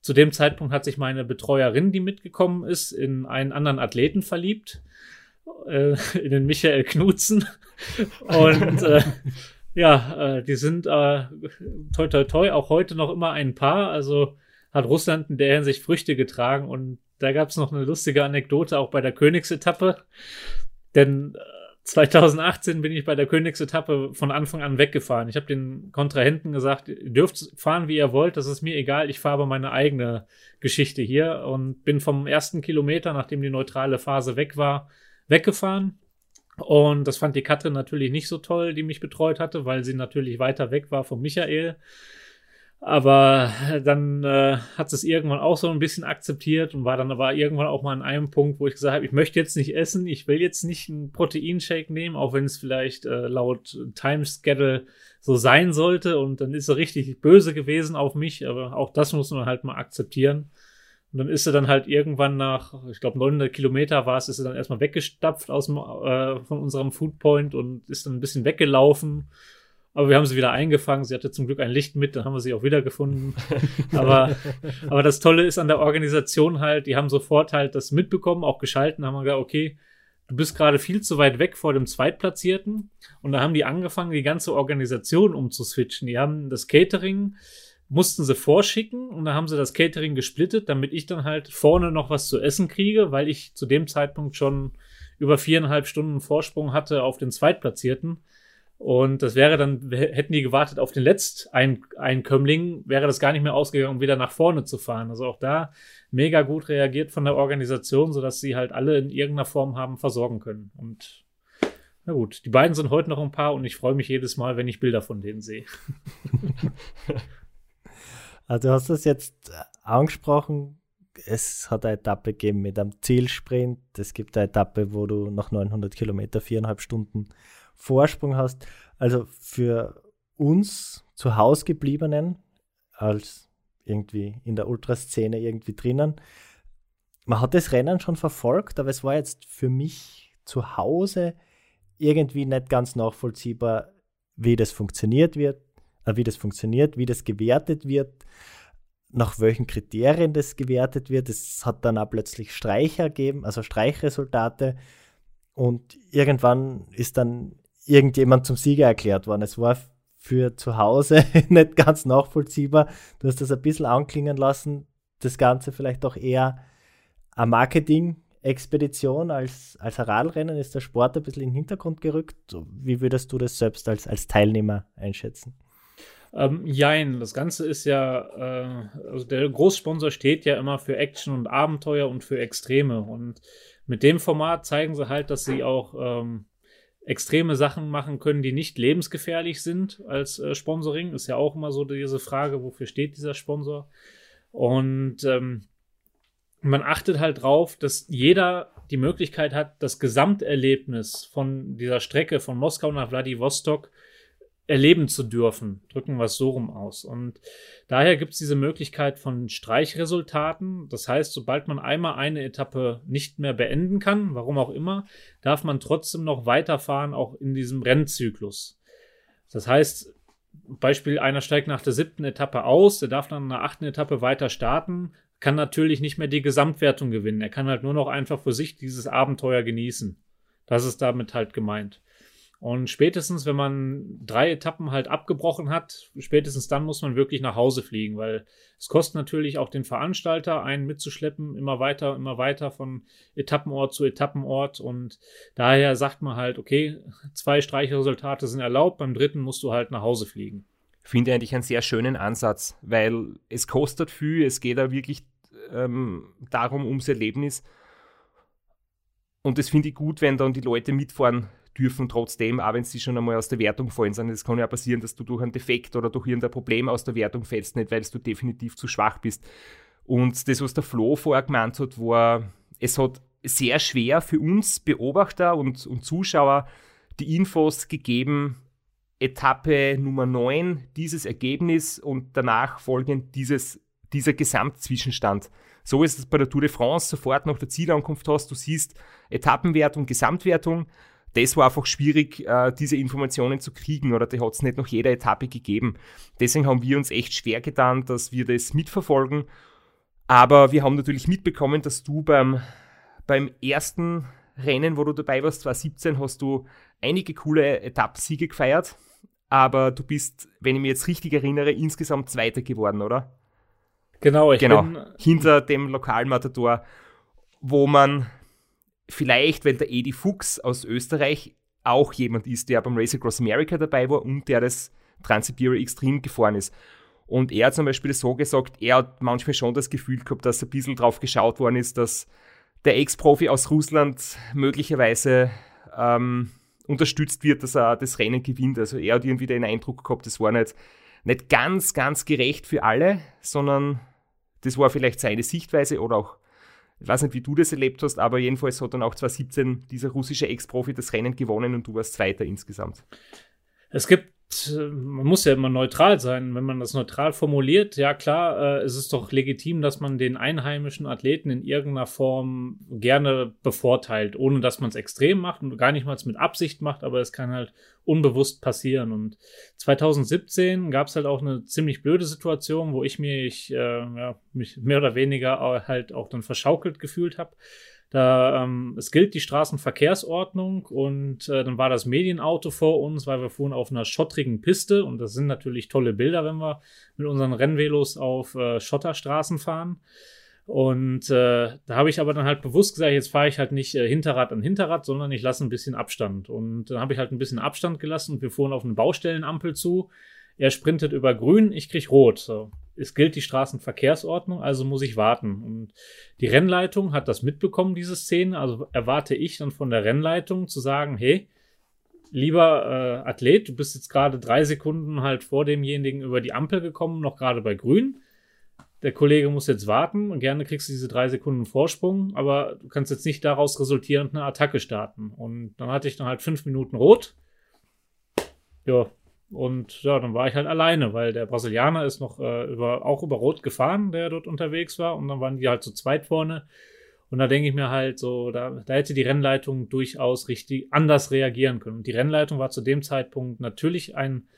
zu dem Zeitpunkt hat sich meine Betreuerin, die mitgekommen ist, in einen anderen Athleten verliebt äh, in den Michael Knutzen. Und äh, ja, äh, die sind äh, toi toi toi auch heute noch immer ein Paar. Also hat Russland in der Hinsicht Früchte getragen. Und da gab es noch eine lustige Anekdote auch bei der Königsetappe. Denn 2018 äh, bin ich bei der Königsetappe von Anfang an weggefahren. Ich habe den Kontrahenten gesagt, ihr dürft fahren, wie ihr wollt, das ist mir egal, ich fahre aber meine eigene Geschichte hier und bin vom ersten Kilometer, nachdem die neutrale Phase weg war, weggefahren. Und das fand die Katrin natürlich nicht so toll, die mich betreut hatte, weil sie natürlich weiter weg war von Michael. Aber dann äh, hat es irgendwann auch so ein bisschen akzeptiert und war dann aber irgendwann auch mal an einem Punkt, wo ich gesagt habe, ich möchte jetzt nicht essen, ich will jetzt nicht einen Proteinshake nehmen, auch wenn es vielleicht äh, laut Timeschedule so sein sollte. Und dann ist er richtig böse gewesen auf mich, aber auch das muss man halt mal akzeptieren. Und dann ist er dann halt irgendwann nach, ich glaube 900 Kilometer war es, ist er dann erstmal weggestapft aus dem, äh, von unserem Foodpoint und ist dann ein bisschen weggelaufen. Aber wir haben sie wieder eingefangen. Sie hatte zum Glück ein Licht mit, dann haben wir sie auch wieder gefunden. aber, aber das Tolle ist an der Organisation halt, die haben sofort halt das mitbekommen, auch geschalten, haben wir gesagt, okay, du bist gerade viel zu weit weg vor dem Zweitplatzierten. Und da haben die angefangen, die ganze Organisation umzuswitchen. Die haben das Catering mussten sie vorschicken und dann haben sie das Catering gesplittet, damit ich dann halt vorne noch was zu essen kriege, weil ich zu dem Zeitpunkt schon über viereinhalb Stunden Vorsprung hatte auf den Zweitplatzierten. Und das wäre dann, hätten die gewartet auf den Letzteinkömmling, wäre das gar nicht mehr ausgegangen, um wieder nach vorne zu fahren. Also auch da mega gut reagiert von der Organisation, sodass sie halt alle in irgendeiner Form haben versorgen können. Und na gut, die beiden sind heute noch ein Paar und ich freue mich jedes Mal, wenn ich Bilder von denen sehe. Also du hast das jetzt äh, angesprochen, es hat eine Etappe gegeben mit einem Zielsprint. Es gibt eine Etappe, wo du nach 900 Kilometer viereinhalb Stunden Vorsprung hast. Also für uns zu Hause gebliebenen, als irgendwie in der Ultraszene irgendwie drinnen, man hat das Rennen schon verfolgt, aber es war jetzt für mich zu Hause irgendwie nicht ganz nachvollziehbar, wie das funktioniert wird, wie das funktioniert, wie das gewertet wird, nach welchen Kriterien das gewertet wird. Es hat dann auch plötzlich Streicher gegeben, also Streichresultate. Und irgendwann ist dann irgendjemand zum Sieger erklärt worden. Es war für zu Hause nicht ganz nachvollziehbar. Du hast das ein bisschen anklingen lassen, das Ganze vielleicht auch eher eine Marketing-Expedition als, als ein Radrennen. Ist der Sport ein bisschen in den Hintergrund gerückt? Wie würdest du das selbst als, als Teilnehmer einschätzen? Ähm, jein, das Ganze ist ja, äh, also der Großsponsor steht ja immer für Action und Abenteuer und für Extreme. Und mit dem Format zeigen sie halt, dass sie auch ähm, extreme Sachen machen können, die nicht lebensgefährlich sind als äh, Sponsoring. Ist ja auch immer so diese Frage, wofür steht dieser Sponsor? Und ähm, man achtet halt drauf, dass jeder die Möglichkeit hat, das Gesamterlebnis von dieser Strecke von Moskau nach Vladivostok erleben zu dürfen. Drücken wir es so rum aus. Und daher gibt es diese Möglichkeit von Streichresultaten. Das heißt, sobald man einmal eine Etappe nicht mehr beenden kann, warum auch immer, darf man trotzdem noch weiterfahren, auch in diesem Rennzyklus. Das heißt, Beispiel, einer steigt nach der siebten Etappe aus, der darf dann in der achten Etappe weiter starten, kann natürlich nicht mehr die Gesamtwertung gewinnen. Er kann halt nur noch einfach für sich dieses Abenteuer genießen. Das ist damit halt gemeint. Und spätestens, wenn man drei Etappen halt abgebrochen hat, spätestens dann muss man wirklich nach Hause fliegen, weil es kostet natürlich auch den Veranstalter, einen mitzuschleppen, immer weiter, immer weiter von Etappenort zu Etappenort. Und daher sagt man halt, okay, zwei Streichresultate sind erlaubt, beim dritten musst du halt nach Hause fliegen. Finde eigentlich einen sehr schönen Ansatz, weil es kostet viel, es geht da wirklich ähm, darum, ums Erlebnis. Und das finde ich gut, wenn dann die Leute mitfahren dürfen trotzdem, auch wenn sie schon einmal aus der Wertung fallen sind. Es kann ja passieren, dass du durch einen Defekt oder durch irgendein Problem aus der Wertung fällst, nicht weil du definitiv zu schwach bist. Und das, was der Flo vorher gemeint hat, war, es hat sehr schwer für uns Beobachter und, und Zuschauer die Infos gegeben, Etappe Nummer 9, dieses Ergebnis und danach folgend dieses, dieser Gesamtzwischenstand. So ist es bei der Tour de France sofort nach der Zielankunft hast. Du siehst Etappenwertung, Gesamtwertung das war einfach schwierig, äh, diese Informationen zu kriegen oder die hat es nicht nach jeder Etappe gegeben. Deswegen haben wir uns echt schwer getan, dass wir das mitverfolgen. Aber wir haben natürlich mitbekommen, dass du beim, beim ersten Rennen, wo du dabei warst, 2017, hast du einige coole Etappensiege gefeiert. Aber du bist, wenn ich mich jetzt richtig erinnere, insgesamt Zweiter geworden, oder? Genau, ich genau. bin hinter dem Lokalmatador, wo man vielleicht, weil der Edi Fuchs aus Österreich auch jemand ist, der beim Race Across America dabei war und der das Trans-Siberian Extreme gefahren ist. Und er hat zum Beispiel so gesagt, er hat manchmal schon das Gefühl gehabt, dass ein bisschen drauf geschaut worden ist, dass der Ex-Profi aus Russland möglicherweise ähm, unterstützt wird, dass er das Rennen gewinnt. Also er hat irgendwie den Eindruck gehabt, das war nicht, nicht ganz, ganz gerecht für alle, sondern das war vielleicht seine Sichtweise oder auch ich weiß nicht, wie du das erlebt hast, aber jedenfalls hat dann auch 2017 dieser russische Ex-Profi das Rennen gewonnen und du warst Zweiter insgesamt. Es gibt man muss ja immer neutral sein. Wenn man das neutral formuliert, ja klar, äh, es ist doch legitim, dass man den einheimischen Athleten in irgendeiner Form gerne bevorteilt, ohne dass man es extrem macht und gar nicht mal mit Absicht macht, aber es kann halt unbewusst passieren. Und 2017 gab es halt auch eine ziemlich blöde Situation, wo ich mich, äh, ja, mich mehr oder weniger halt auch dann verschaukelt gefühlt habe. Da, ähm, es gilt die Straßenverkehrsordnung und äh, dann war das Medienauto vor uns, weil wir fuhren auf einer schottrigen Piste und das sind natürlich tolle Bilder, wenn wir mit unseren Rennvelos auf äh, Schotterstraßen fahren. Und äh, da habe ich aber dann halt bewusst gesagt, jetzt fahre ich halt nicht äh, Hinterrad an Hinterrad, sondern ich lasse ein bisschen Abstand. Und dann habe ich halt ein bisschen Abstand gelassen und wir fuhren auf eine Baustellenampel zu. Er sprintet über grün, ich krieg rot. So es gilt die Straßenverkehrsordnung, also muss ich warten. Und die Rennleitung hat das mitbekommen, diese Szene. Also erwarte ich dann von der Rennleitung zu sagen, hey, lieber äh, Athlet, du bist jetzt gerade drei Sekunden halt vor demjenigen über die Ampel gekommen, noch gerade bei Grün. Der Kollege muss jetzt warten und gerne kriegst du diese drei Sekunden Vorsprung, aber du kannst jetzt nicht daraus resultierend eine Attacke starten. Und dann hatte ich dann halt fünf Minuten rot. Ja, und ja, dann war ich halt alleine, weil der Brasilianer ist noch äh, über, auch über Rot gefahren, der dort unterwegs war. Und dann waren die halt zu zweit vorne. Und da denke ich mir halt so, da, da hätte die Rennleitung durchaus richtig anders reagieren können. Und die Rennleitung war zu dem Zeitpunkt natürlich ein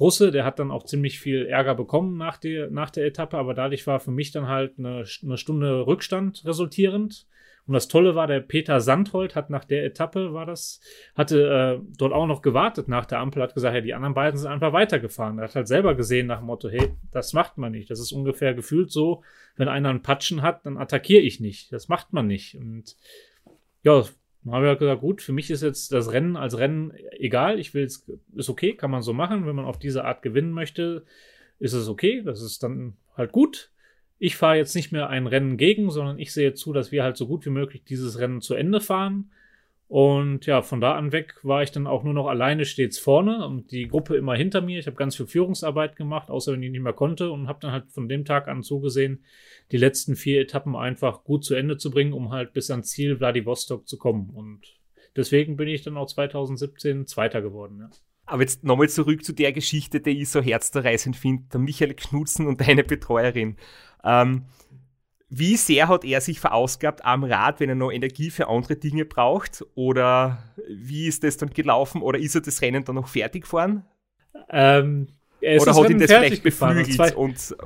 Russe, der hat dann auch ziemlich viel Ärger bekommen nach der, nach der Etappe, aber dadurch war für mich dann halt eine, eine Stunde Rückstand resultierend. Und das Tolle war, der Peter Sandhold hat nach der Etappe, war das, hatte äh, dort auch noch gewartet nach der Ampel, hat gesagt, ja, die anderen beiden sind einfach weitergefahren. Er hat halt selber gesehen nach dem Motto, hey, das macht man nicht. Das ist ungefähr gefühlt so, wenn einer einen Patschen hat, dann attackiere ich nicht. Das macht man nicht. Und ja, dann habe ich halt gesagt, gut, für mich ist jetzt das Rennen als Rennen egal. Ich will es, ist okay, kann man so machen. Wenn man auf diese Art gewinnen möchte, ist es okay. Das ist dann halt gut ich fahre jetzt nicht mehr ein Rennen gegen, sondern ich sehe zu, dass wir halt so gut wie möglich dieses Rennen zu Ende fahren. Und ja, von da an weg war ich dann auch nur noch alleine stets vorne und die Gruppe immer hinter mir. Ich habe ganz viel Führungsarbeit gemacht, außer wenn ich nicht mehr konnte und habe dann halt von dem Tag an zugesehen, die letzten vier Etappen einfach gut zu Ende zu bringen, um halt bis ans Ziel Vladivostok zu kommen. Und deswegen bin ich dann auch 2017 Zweiter geworden. Ja. Aber jetzt nochmal zurück zu der Geschichte, die ich so herzzerreißend finde, der Michael Knutzen und deine Betreuerin. Ähm, wie sehr hat er sich verausgabt am Rad, wenn er noch Energie für andere Dinge braucht? Oder wie ist das dann gelaufen? Oder ist er das Rennen dann noch fertig gefahren? Ähm, Oder hat ihn das vielleicht beflügelt und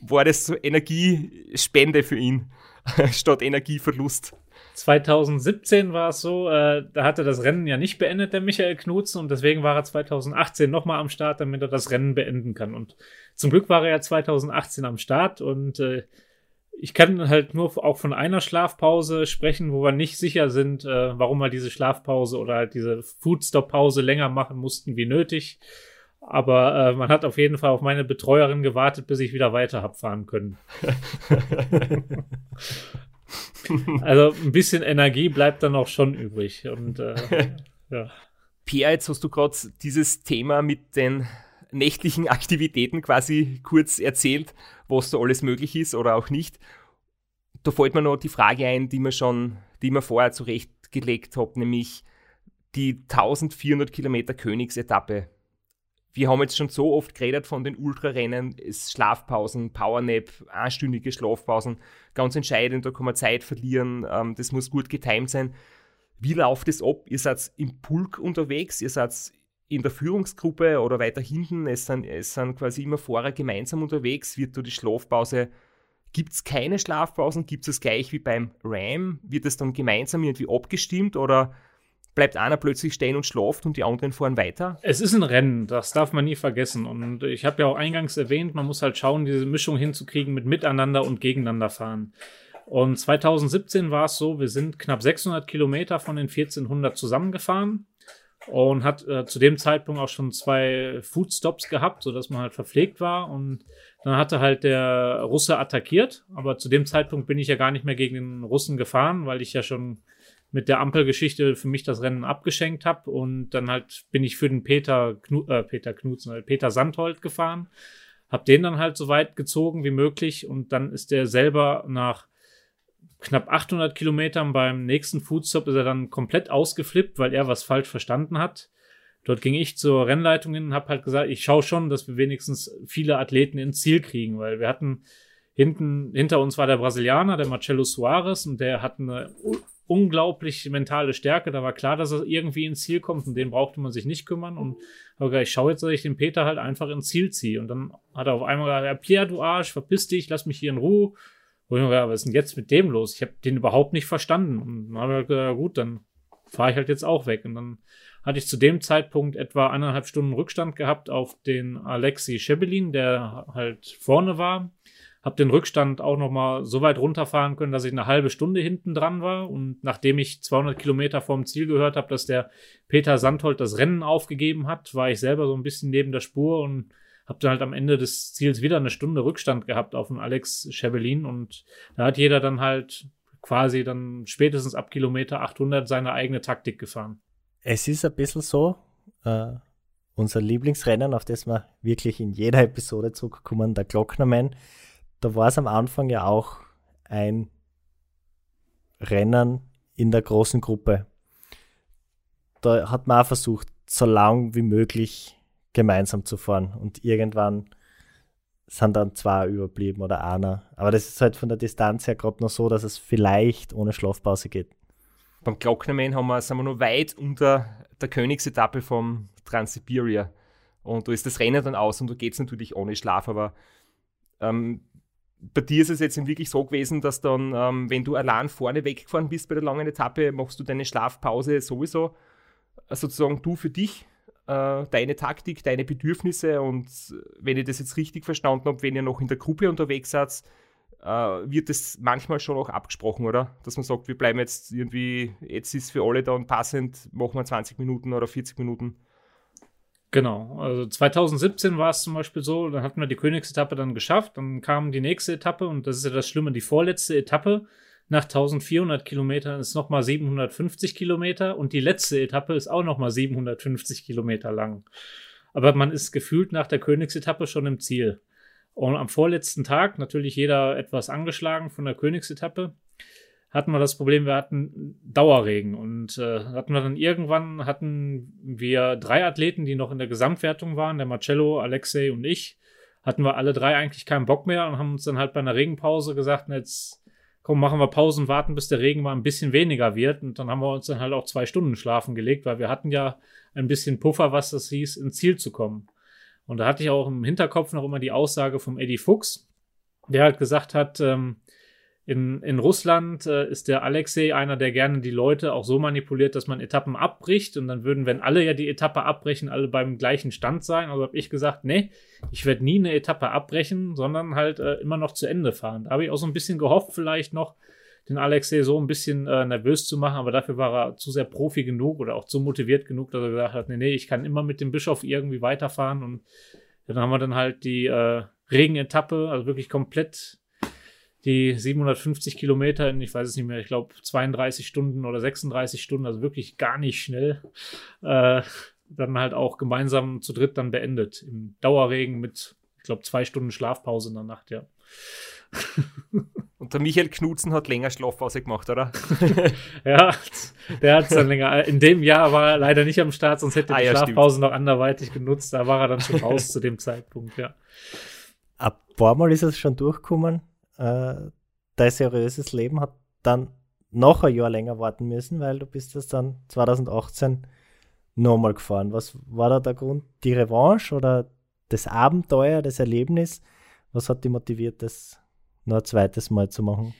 war das so Energiespende für ihn statt Energieverlust? 2017 war es so, äh, da hatte das Rennen ja nicht beendet, der Michael Knutzen, und deswegen war er 2018 nochmal am Start, damit er das Rennen beenden kann. Und zum Glück war er ja 2018 am Start und äh, ich kann halt nur auch von einer Schlafpause sprechen, wo wir nicht sicher sind, äh, warum wir diese Schlafpause oder halt diese Foodstop-Pause länger machen mussten wie nötig. Aber äh, man hat auf jeden Fall auf meine Betreuerin gewartet, bis ich wieder weiter hab fahren können. also ein bisschen Energie bleibt dann auch schon übrig. Und äh, ja. Pierre, jetzt hast du gerade dieses Thema mit den nächtlichen Aktivitäten quasi kurz erzählt, was da alles möglich ist oder auch nicht. Da fällt mir noch die Frage ein, die mir schon, die mir vorher zurechtgelegt habe, nämlich die 1400 Kilometer Königsetappe. Wir haben jetzt schon so oft geredet von den Ultrarennen, Schlafpausen, Powernap, einstündige Schlafpausen, ganz entscheidend, da kann man Zeit verlieren, ähm, das muss gut getimt sein. Wie läuft es ab? Ihr seid im Pulk unterwegs, ihr seid in der Führungsgruppe oder weiter hinten, es sind, es sind quasi immer Fahrer gemeinsam unterwegs, wird da die Schlafpause, gibt es keine Schlafpausen, gibt es gleich wie beim Ram, wird es dann gemeinsam irgendwie abgestimmt oder bleibt einer plötzlich stehen und schlaft und die anderen fahren weiter? Es ist ein Rennen, das darf man nie vergessen und ich habe ja auch eingangs erwähnt, man muss halt schauen, diese Mischung hinzukriegen mit miteinander und gegeneinander fahren. Und 2017 war es so, wir sind knapp 600 Kilometer von den 1400 zusammengefahren und hat äh, zu dem Zeitpunkt auch schon zwei Foodstops gehabt, sodass man halt verpflegt war. Und dann hatte halt der Russe attackiert, aber zu dem Zeitpunkt bin ich ja gar nicht mehr gegen den Russen gefahren, weil ich ja schon mit der Ampelgeschichte für mich das Rennen abgeschenkt habe und dann halt bin ich für den Peter Knu äh, Peter Knutzen, äh, Peter Sandhold gefahren, hab den dann halt so weit gezogen wie möglich. Und dann ist der selber nach knapp 800 Kilometern beim nächsten Foodstop ist er dann komplett ausgeflippt, weil er was falsch verstanden hat. Dort ging ich zur Rennleitung hin und habe halt gesagt, ich schaue schon, dass wir wenigstens viele Athleten ins Ziel kriegen, weil wir hatten hinten, hinter uns war der Brasilianer, der Marcelo Soares, und der hat eine unglaublich mentale Stärke. Da war klar, dass er irgendwie ins Ziel kommt und den brauchte man sich nicht kümmern. Und habe gesagt, ich schaue jetzt, dass ich den Peter halt einfach ins Ziel ziehe. Und dann hat er auf einmal gesagt, ja, Pierre, du Arsch, verpiss dich, lass mich hier in Ruhe. Wo ich mir gedacht, was ist denn jetzt mit dem los? Ich habe den überhaupt nicht verstanden. Und dann habe ich gesagt, gut, dann fahre ich halt jetzt auch weg. Und dann hatte ich zu dem Zeitpunkt etwa eineinhalb Stunden Rückstand gehabt auf den Alexi Schebelin, der halt vorne war. Hab den Rückstand auch noch mal so weit runterfahren können, dass ich eine halbe Stunde hinten dran war. Und nachdem ich 200 Kilometer vorm Ziel gehört habe, dass der Peter Sandholt das Rennen aufgegeben hat, war ich selber so ein bisschen neben der Spur und habe dann halt am Ende des Ziels wieder eine Stunde Rückstand gehabt auf den Alex Schebelin und da hat jeder dann halt quasi dann spätestens ab Kilometer 800 seine eigene Taktik gefahren. Es ist ein bisschen so, äh, unser Lieblingsrennen, auf das wir wirklich in jeder Episode zurückkommen, der Glocknerman, da war es am Anfang ja auch ein Rennen in der großen Gruppe. Da hat man auch versucht, so lang wie möglich gemeinsam zu fahren. Und irgendwann sind dann zwei überblieben oder einer. Aber das ist halt von der Distanz her gerade noch so, dass es vielleicht ohne Schlafpause geht. Beim Glocknerman haben wir, sind wir noch weit unter der Königsetappe vom Transsibiria. Und da ist das Rennen dann aus und da geht es natürlich ohne Schlaf. Aber ähm, bei dir ist es jetzt wirklich so gewesen, dass dann, ähm, wenn du allein vorne weggefahren bist bei der langen Etappe, machst du deine Schlafpause sowieso äh, sozusagen du für dich deine Taktik, deine Bedürfnisse und wenn ich das jetzt richtig verstanden habe, wenn ihr noch in der Gruppe unterwegs seid, äh, wird das manchmal schon auch abgesprochen, oder? Dass man sagt, wir bleiben jetzt irgendwie, jetzt ist für alle dann passend, machen wir 20 Minuten oder 40 Minuten. Genau, also 2017 war es zum Beispiel so, dann hatten wir die Königsetappe dann geschafft, dann kam die nächste Etappe und das ist ja das Schlimme, die vorletzte Etappe nach 1400 Kilometern ist nochmal 750 Kilometer und die letzte Etappe ist auch nochmal 750 Kilometer lang. Aber man ist gefühlt nach der Königsetappe schon im Ziel. Und am vorletzten Tag, natürlich jeder etwas angeschlagen von der Königsetappe, hatten wir das Problem, wir hatten Dauerregen und äh, hatten wir dann irgendwann hatten wir drei Athleten, die noch in der Gesamtwertung waren, der Marcello, Alexei und ich, hatten wir alle drei eigentlich keinen Bock mehr und haben uns dann halt bei einer Regenpause gesagt, jetzt komm, machen wir Pausen, warten, bis der Regen mal ein bisschen weniger wird. Und dann haben wir uns dann halt auch zwei Stunden schlafen gelegt, weil wir hatten ja ein bisschen Puffer, was das hieß, ins Ziel zu kommen. Und da hatte ich auch im Hinterkopf noch immer die Aussage vom Eddie Fuchs, der halt gesagt hat, ähm, In, in Russland äh, ist der Alexei einer, der gerne die Leute auch so manipuliert, dass man Etappen abbricht und dann würden, wenn alle ja die Etappe abbrechen, alle beim gleichen Stand sein. Also habe ich gesagt, nee, ich werde nie eine Etappe abbrechen, sondern halt äh, immer noch zu Ende fahren. Da habe ich auch so ein bisschen gehofft, vielleicht noch den Alexei so ein bisschen äh, nervös zu machen, aber dafür war er zu sehr Profi genug oder auch zu motiviert genug, dass er gesagt hat, nee, nee, ich kann immer mit dem Bischof irgendwie weiterfahren und dann haben wir dann halt die äh, Regenetappe, also wirklich komplett die 750 Kilometer in, ich weiß es nicht mehr, ich glaube 32 Stunden oder 36 Stunden, also wirklich gar nicht schnell, äh, dann halt auch gemeinsam zu dritt dann beendet. Im Dauerregen mit, ich glaube, zwei Stunden Schlafpause in der Nacht, ja. Und der Michael Knutzen hat länger Schlafpause gemacht, oder? ja, der hat es dann länger. In dem Jahr war er leider nicht am Start, sonst hätte er ah, die ja, Schlafpause stimmt. noch anderweitig genutzt. Da war er dann schon raus zu dem Zeitpunkt, ja. Ein paar Mal ist es schon durchgekommen. Äh, dein seriöses Leben hat dann noch ein Jahr länger warten müssen, weil du bist das dann 2018 nochmal gefahren. Was war da der Grund? Die Revanche oder das Abenteuer, das Erlebnis? Was hat dich motiviert, das noch ein zweites Mal zu machen?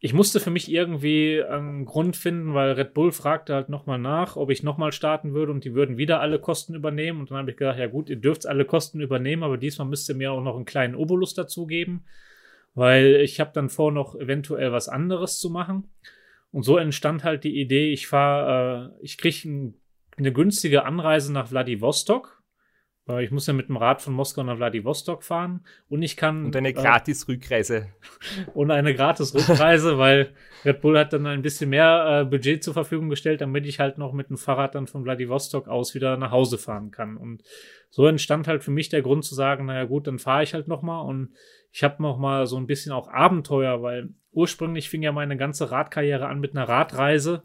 Ich musste für mich irgendwie einen Grund finden, weil Red Bull fragte halt nochmal nach, ob ich nochmal starten würde und die würden wieder alle Kosten übernehmen. Und dann habe ich gedacht, ja gut, ihr dürft alle Kosten übernehmen, aber diesmal müsst ihr mir auch noch einen kleinen Obolus dazugeben, weil ich habe dann vor, noch eventuell was anderes zu machen. Und so entstand halt die Idee, ich fahre, äh, ich kriege ein, eine günstige Anreise nach Vladivostok weil ich muss ja mit dem Rad von Moskau nach Vladivostok fahren und ich kann. Und eine äh, gratis Rückreise. und eine gratis Rückreise, weil Red Bull hat dann ein bisschen mehr äh, Budget zur Verfügung gestellt, damit ich halt noch mit dem Fahrrad dann von Vladivostok aus wieder nach Hause fahren kann. Und so entstand halt für mich der Grund zu sagen, naja gut, dann fahre ich halt nochmal und ich habe nochmal so ein bisschen auch Abenteuer, weil ursprünglich fing ja meine ganze Radkarriere an mit einer Radreise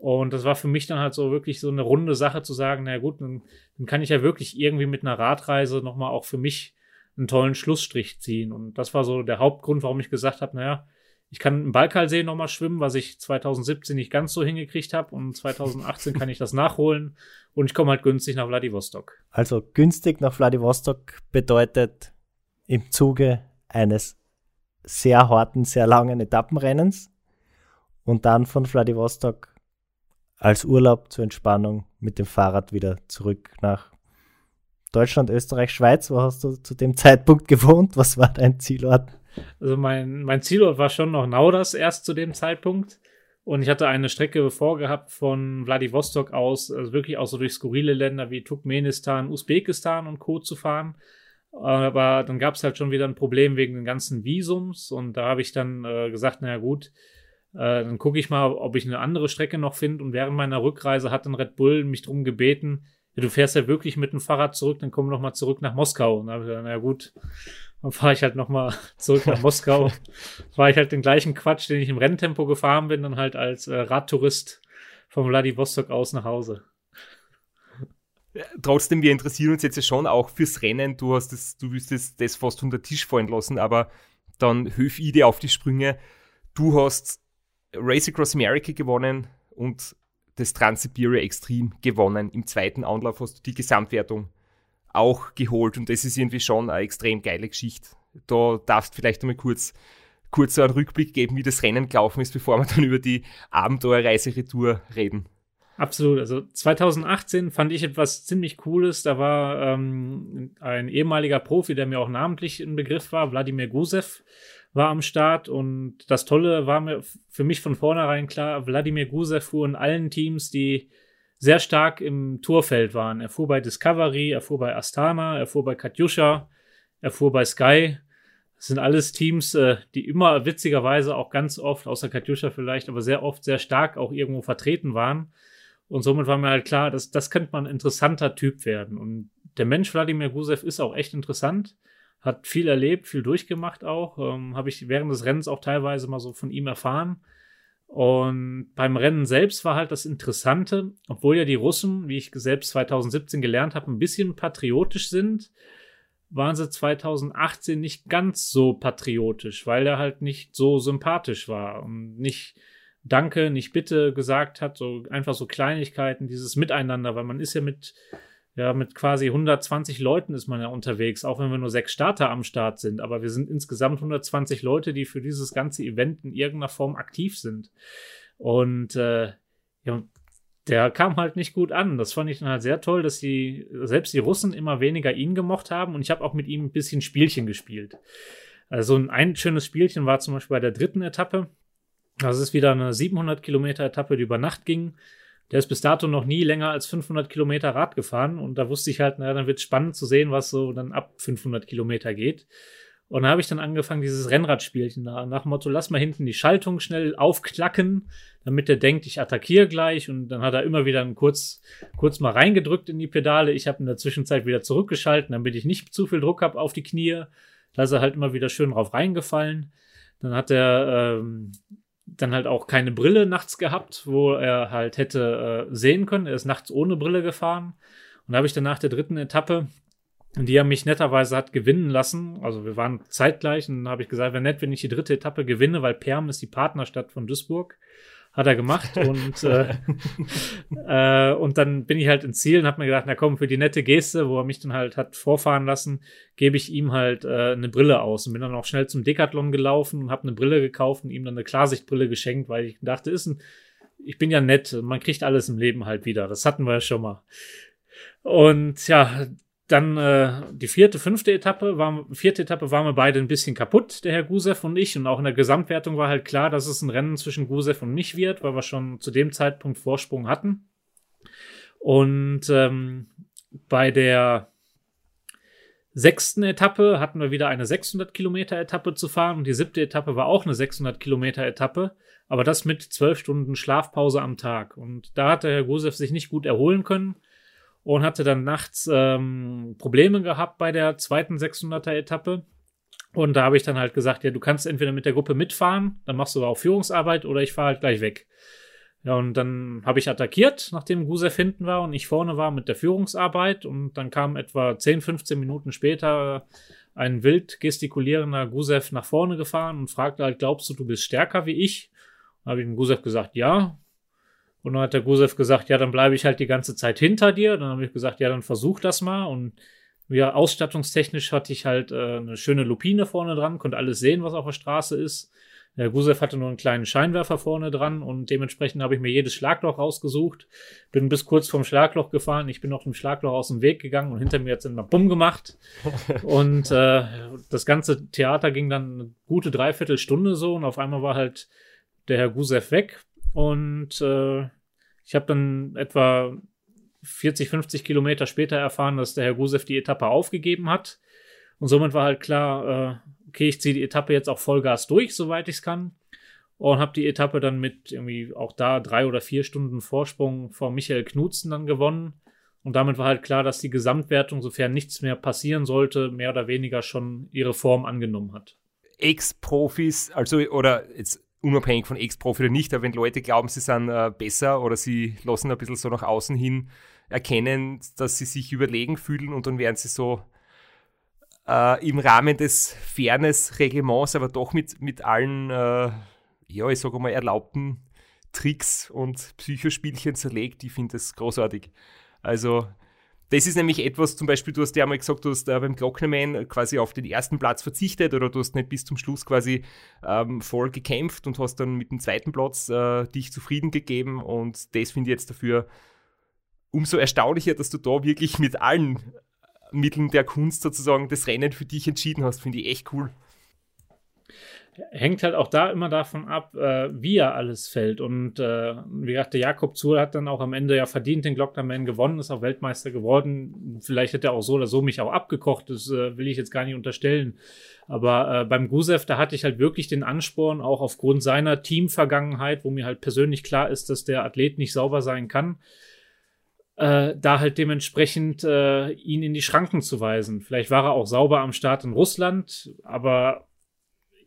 und das war für mich dann halt so wirklich so eine runde Sache zu sagen, na gut, dann, dann kann ich ja wirklich irgendwie mit einer Radreise nochmal auch für mich einen tollen Schlussstrich ziehen. Und das war so der Hauptgrund, warum ich gesagt habe, naja, ich kann im Balkalsee nochmal schwimmen, was ich 2017 nicht ganz so hingekriegt habe. Und 2018 kann ich das nachholen. Und ich komme halt günstig nach Vladivostok. Also günstig nach Vladivostok bedeutet im Zuge eines sehr harten, sehr langen Etappenrennens und dann von Vladivostok als Urlaub zur Entspannung mit dem Fahrrad wieder zurück nach Deutschland, Österreich, Schweiz. Wo hast du zu dem Zeitpunkt gewohnt? Was war dein Zielort? Also mein, mein Zielort war schon noch Nauders erst zu dem Zeitpunkt. Und ich hatte eine Strecke vorgehabt von Vladivostok aus, also wirklich auch so durch skurrile Länder wie Turkmenistan, Usbekistan und Co. zu fahren. Aber dann gab es halt schon wieder ein Problem wegen den ganzen Visums. Und da habe ich dann äh, gesagt, naja gut, äh, dann gucke ich mal, ob ich eine andere Strecke noch finde. Und während meiner Rückreise hat dann Red Bull mich darum gebeten, ja, du fährst ja wirklich mit dem Fahrrad zurück, dann komm noch mal zurück nach Moskau. Und dann habe ich gesagt, na gut, dann fahre ich halt noch mal zurück nach Moskau. Fahre ich halt den gleichen Quatsch, den ich im Renntempo gefahren bin, dann halt als äh, Radtourist vom Vladivostok aus nach Hause. Trotzdem, wir interessieren uns jetzt schon auch fürs Rennen. Du hast das, du wirst das, das fast unter Tisch fallen lassen, aber dann hilf ich dir auf die Sprünge. Du hast Race Across America gewonnen und das Trans-Siberia Extreme gewonnen. Im zweiten Anlauf hast du die Gesamtwertung auch geholt und das ist irgendwie schon eine extrem geile Geschichte. Da darfst du vielleicht einmal kurz, kurz einen Rückblick geben, wie das Rennen gelaufen ist, bevor wir dann über die Abenteuerreise Retour reden. Absolut. Also 2018 fand ich etwas ziemlich Cooles. Da war ähm, ein ehemaliger Profi, der mir auch namentlich im Begriff war, Wladimir Gusev, war am Start und das Tolle war mir für mich von vornherein klar, Wladimir Gusev fuhr in allen Teams, die sehr stark im Tourfeld waren. Er fuhr bei Discovery, er fuhr bei Astana, er fuhr bei Katjuscha, er fuhr bei Sky. Das sind alles Teams, äh, die immer witzigerweise auch ganz oft, außer Katjuscha vielleicht, aber sehr oft sehr stark auch irgendwo vertreten waren. Und somit war mir halt klar, dass das könnte man ein interessanter Typ werden. Und der Mensch Wladimir Gusev ist auch echt interessant hat viel erlebt, viel durchgemacht auch. Ähm, Habe ich während des Rennens auch teilweise mal so von ihm erfahren. Und beim Rennen selbst war halt das Interessante, obwohl ja die Russen, wie ich selbst 2017 gelernt habe, ein bisschen patriotisch sind, waren sie 2018 nicht ganz so patriotisch, weil er halt nicht so sympathisch war und nicht Danke, nicht Bitte gesagt hat, so einfach so Kleinigkeiten, dieses Miteinander, weil man ist ja mit ja, mit quasi 120 Leuten ist man ja unterwegs, auch wenn wir nur sechs Starter am Start sind. Aber wir sind insgesamt 120 Leute, die für dieses ganze Event in irgendeiner Form aktiv sind. Und äh, ja, der kam halt nicht gut an. Das fand ich dann halt sehr toll, dass die, selbst die Russen immer weniger ihn gemocht haben. Und ich habe auch mit ihm ein bisschen Spielchen gespielt. Also ein, ein schönes Spielchen war zum Beispiel bei der dritten Etappe. Das ist wieder eine 700 Kilometer Etappe, die über Nacht ging. Der ist bis dato noch nie länger als 500 Kilometer Rad gefahren und da wusste ich halt, naja, dann wird es spannend zu sehen, was so dann ab 500 Kilometer geht. Und da habe ich dann angefangen, dieses Rennradspielchen nach, nach Motto, lass mal hinten die Schaltung schnell aufklacken, damit der denkt, ich attackiere gleich. Und dann hat er immer wieder kurz, kurz mal reingedrückt in die Pedale. Ich habe in der Zwischenzeit wieder zurückgeschalten, damit ich nicht zu viel Druck habe auf die Knie. Da ist er halt immer wieder schön drauf reingefallen. Dann hat er ähm, dann halt auch keine Brille nachts gehabt, wo er halt hätte äh, sehen können. Er ist nachts ohne Brille gefahren. Und da habe ich dann nach der dritten Etappe, die er mich netterweise hat gewinnen lassen, also wir waren zeitgleich, und dann habe ich gesagt, wäre nett, wenn ich die dritte Etappe gewinne, weil Perm ist die Partnerstadt von Duisburg hat er gemacht und äh, äh, und dann bin ich halt ins Ziel und habe mir gedacht, na komm, für die nette Geste, wo er mich dann halt hat vorfahren lassen, gebe ich ihm halt äh, eine Brille aus und bin dann auch schnell zum Decathlon gelaufen und habe eine Brille gekauft und ihm dann eine Klarsichtbrille geschenkt, weil ich dachte, ist ein, ich bin ja nett, man kriegt alles im Leben halt wieder. Das hatten wir ja schon mal. Und ja, dann äh, die vierte, fünfte Etappe, war, vierte Etappe waren wir beide ein bisschen kaputt, der Herr Gusev und ich. Und auch in der Gesamtwertung war halt klar, dass es ein Rennen zwischen Gusev und mich wird, weil wir schon zu dem Zeitpunkt Vorsprung hatten. Und ähm, bei der sechsten Etappe hatten wir wieder eine 600 Kilometer Etappe zu fahren und die siebte Etappe war auch eine 600 Kilometer Etappe, aber das mit zwölf Stunden Schlafpause am Tag. Und da hat der Herr Gusev sich nicht gut erholen können und hatte dann nachts ähm, Probleme gehabt bei der zweiten 600er Etappe. Und da habe ich dann halt gesagt, ja, du kannst entweder mit der Gruppe mitfahren, dann machst du aber auch Führungsarbeit oder ich fahre halt gleich weg. Ja, und dann habe ich attackiert, nachdem Gusev hinten war und ich vorne war mit der Führungsarbeit. Und dann kam etwa 10, 15 Minuten später ein wild gestikulierender Gusev nach vorne gefahren und fragte halt, glaubst du, du bist stärker wie ich? Da habe ich dem Gusev gesagt, ja. Und dann hat der Gusev gesagt, ja, dann bleibe ich halt die ganze Zeit hinter dir. Dann habe ich gesagt, ja, dann versuch das mal. Und ja, ausstattungstechnisch hatte ich halt äh, eine schöne Lupine vorne dran, konnte alles sehen, was auf der Straße ist. Der Gusev hatte nur einen kleinen Scheinwerfer vorne dran und dementsprechend habe ich mir jedes Schlagloch rausgesucht. Bin bis kurz vom Schlagloch gefahren. Ich bin auf dem Schlagloch aus dem Weg gegangen und hinter mir hat es immer Bumm gemacht. und äh, das ganze Theater ging dann eine gute Dreiviertelstunde so und auf einmal war halt der Herr Gusev weg. Und äh, ich habe dann etwa 40, 50 Kilometer später erfahren, dass der Herr Gusev die Etappe aufgegeben hat. Und somit war halt klar, äh, okay, ich ziehe die Etappe jetzt auch Vollgas durch, soweit ich es kann. Und habe die Etappe dann mit irgendwie auch da drei oder vier Stunden Vorsprung vor Michael Knutzen dann gewonnen. Und damit war halt klar, dass die Gesamtwertung, sofern nichts mehr passieren sollte, mehr oder weniger schon ihre Form angenommen hat. Ex-Profis, also oder jetzt unabhängig von Ex-Profi oder nicht, aber wenn Leute glauben, sie sind äh, besser oder sie lassen ein bisschen so nach außen hin erkennen, dass sie sich überlegen fühlen und dann werden sie so äh, im Rahmen des Fairness-Reglements, aber doch mit, mit allen, äh, ja, ich sage mal, erlaubten Tricks und Psychospielchen zerlegt. Ich finde das großartig. Also das ist nämlich etwas, zum Beispiel, du hast ja einmal gesagt, du hast äh, beim Glocknerman quasi auf den ersten Platz verzichtet oder du hast nicht bis zum Schluss quasi ähm, voll gekämpft und hast dann mit dem zweiten Platz äh, dich zufrieden gegeben und das finde ich jetzt dafür umso erstaunlicher, dass du da wirklich mit allen Mitteln der Kunst sozusagen das Rennen für dich entschieden hast, finde ich echt cool hängt halt auch da immer davon ab, äh, wie er alles fällt. Und äh, wie gesagt, der Jakob Zuhl hat dann auch am Ende ja verdient den Glocknerman gewonnen, ist auch Weltmeister geworden. Vielleicht hätte er auch so oder so mich auch abgekocht, das äh, will ich jetzt gar nicht unterstellen. Aber äh, beim Gusev, da hatte ich halt wirklich den Ansporn, auch aufgrund seiner Teamvergangenheit, wo mir halt persönlich klar ist, dass der Athlet nicht sauber sein kann, äh, da halt dementsprechend äh, ihn in die Schranken zu weisen. Vielleicht war er auch sauber am Start in Russland, aber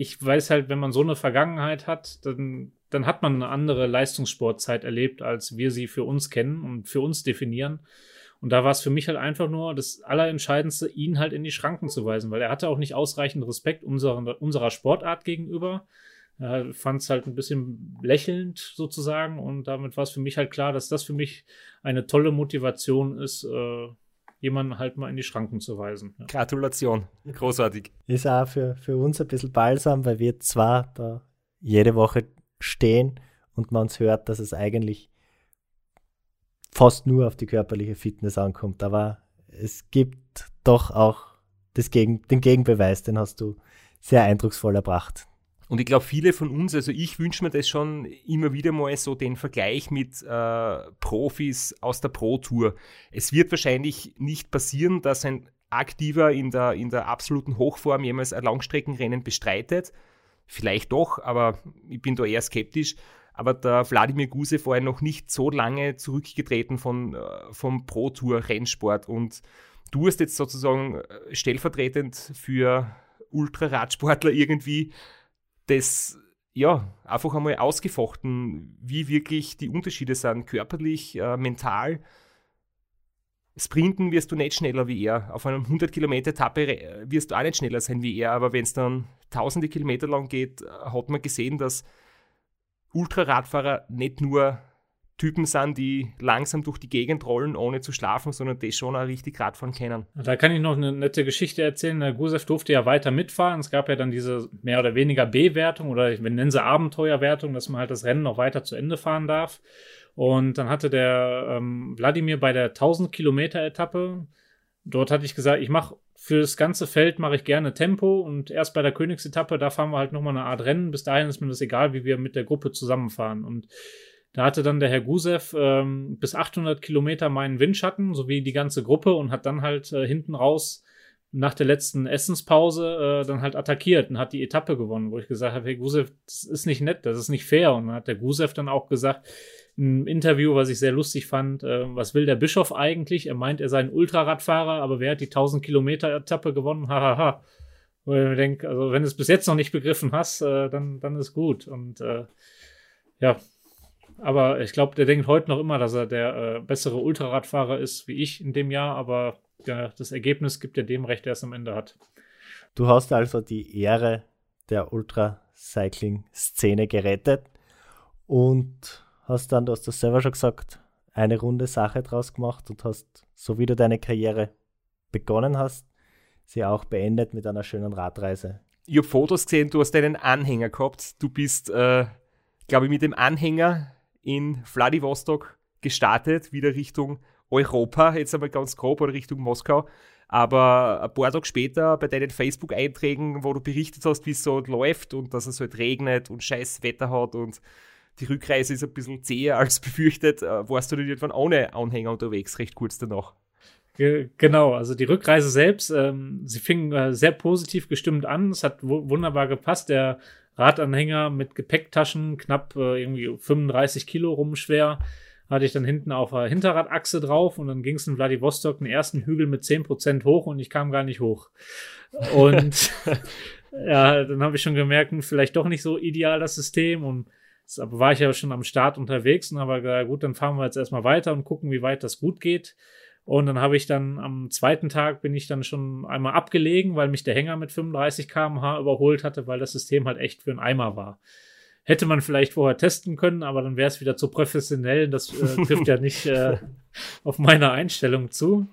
ich weiß halt, wenn man so eine Vergangenheit hat, dann, dann hat man eine andere Leistungssportzeit erlebt, als wir sie für uns kennen und für uns definieren. Und da war es für mich halt einfach nur das Allerentscheidendste, ihn halt in die Schranken zu weisen, weil er hatte auch nicht ausreichend Respekt unserer, unserer Sportart gegenüber. Er fand es halt ein bisschen lächelnd sozusagen und damit war es für mich halt klar, dass das für mich eine tolle Motivation ist, äh, jemanden halt mal in die Schranken zu weisen. Ja. Gratulation, großartig. Ist auch für, für uns ein bisschen balsam, weil wir zwar da jede Woche stehen und man uns hört, dass es eigentlich fast nur auf die körperliche Fitness ankommt, aber es gibt doch auch das Gegen, den Gegenbeweis, den hast du sehr eindrucksvoll erbracht. Und ich glaube, viele von uns, also ich wünsche mir das schon immer wieder mal so den Vergleich mit äh, Profis aus der Pro-Tour. Es wird wahrscheinlich nicht passieren, dass ein Aktiver in der, in der absoluten Hochform jemals ein Langstreckenrennen bestreitet. Vielleicht doch, aber ich bin da eher skeptisch. Aber der Wladimir Guse ja noch nicht so lange zurückgetreten von, äh, vom Pro-Tour-Rennsport. Und du hast jetzt sozusagen äh, stellvertretend für Ultraradsportler irgendwie das ja einfach einmal ausgefochten, wie wirklich die Unterschiede sind, körperlich, äh, mental. Sprinten wirst du nicht schneller wie er. Auf einem 100 Kilometer Etappe wirst du auch nicht schneller sein wie er. Aber wenn es dann tausende Kilometer lang geht, äh, hat man gesehen, dass Ultraradfahrer nicht nur Typen sind, die langsam durch die Gegend rollen, ohne zu schlafen, sondern die schon auch richtig Radfahren können. Da kann ich noch eine nette Geschichte erzählen. Der Gusev durfte ja weiter mitfahren. Es gab ja dann diese mehr oder weniger B-Wertung oder wir nennen sie Abenteuerwertung, dass man halt das Rennen noch weiter zu Ende fahren darf. Und dann hatte der ähm, Wladimir bei der 1000 Kilometer Etappe, dort hatte ich gesagt, ich mache für das ganze Feld mache ich gerne Tempo und erst bei der Königsetappe, da fahren wir halt nochmal eine Art Rennen. Bis dahin ist mir das egal, wie wir mit der Gruppe zusammenfahren. Und da hatte dann der Herr Gusev ähm, bis 800 Kilometer meinen Windschatten, sowie die ganze Gruppe und hat dann halt äh, hinten raus nach der letzten Essenspause äh, dann halt attackiert und hat die Etappe gewonnen, wo ich gesagt habe, Herr Gusev, das ist nicht nett, das ist nicht fair. Und dann hat der Gusev dann auch gesagt, im Interview, was ich sehr lustig fand, äh, was will der Bischof eigentlich? Er meint, er sei ein Ultraradfahrer, aber wer hat die 1000 Kilometer Etappe gewonnen? Hahaha. Ha, ha. Wo ich mir denke, also wenn du es bis jetzt noch nicht begriffen hast, äh, dann, dann ist gut. Und äh, ja, aber ich glaube, der denkt heute noch immer, dass er der äh, bessere Ultraradfahrer ist wie ich in dem Jahr, aber ja, das Ergebnis gibt ja dem recht, der es am Ende hat. Du hast also die Ehre der Ultracycling-Szene gerettet und hast dann, du hast das selber schon gesagt, eine runde Sache draus gemacht und hast, so wie du deine Karriere begonnen hast, sie auch beendet mit einer schönen Radreise. Ich habe Fotos gesehen, du hast einen Anhänger gehabt. Du bist, äh, glaube ich, mit dem Anhänger in Vladivostok gestartet, wieder Richtung Europa, jetzt einmal ganz grob, oder Richtung Moskau. Aber ein paar Tage später bei deinen Facebook-Einträgen, wo du berichtet hast, wie es so läuft und dass es halt regnet und scheiß Wetter hat und die Rückreise ist ein bisschen zäher als befürchtet, äh, warst du dann irgendwann ohne Anhänger unterwegs, recht kurz danach. Genau, also die Rückreise selbst, ähm, sie fing äh, sehr positiv gestimmt an. Es hat wunderbar gepasst. Der Radanhänger mit Gepäcktaschen, knapp äh, irgendwie 35 Kilo rumschwer, hatte ich dann hinten auf der Hinterradachse drauf und dann ging es in Vladivostok den ersten Hügel mit 10% hoch und ich kam gar nicht hoch. Und ja, dann habe ich schon gemerkt, hm, vielleicht doch nicht so ideal das System und aber war ich ja schon am Start unterwegs und habe gesagt, gut, dann fahren wir jetzt erstmal weiter und gucken, wie weit das gut geht. Und dann habe ich dann am zweiten Tag bin ich dann schon einmal abgelegen, weil mich der Hänger mit 35 km/h überholt hatte, weil das System halt echt für einen Eimer war. Hätte man vielleicht vorher testen können, aber dann wäre es wieder zu professionell. Das äh, trifft ja nicht äh, auf meine Einstellung zu.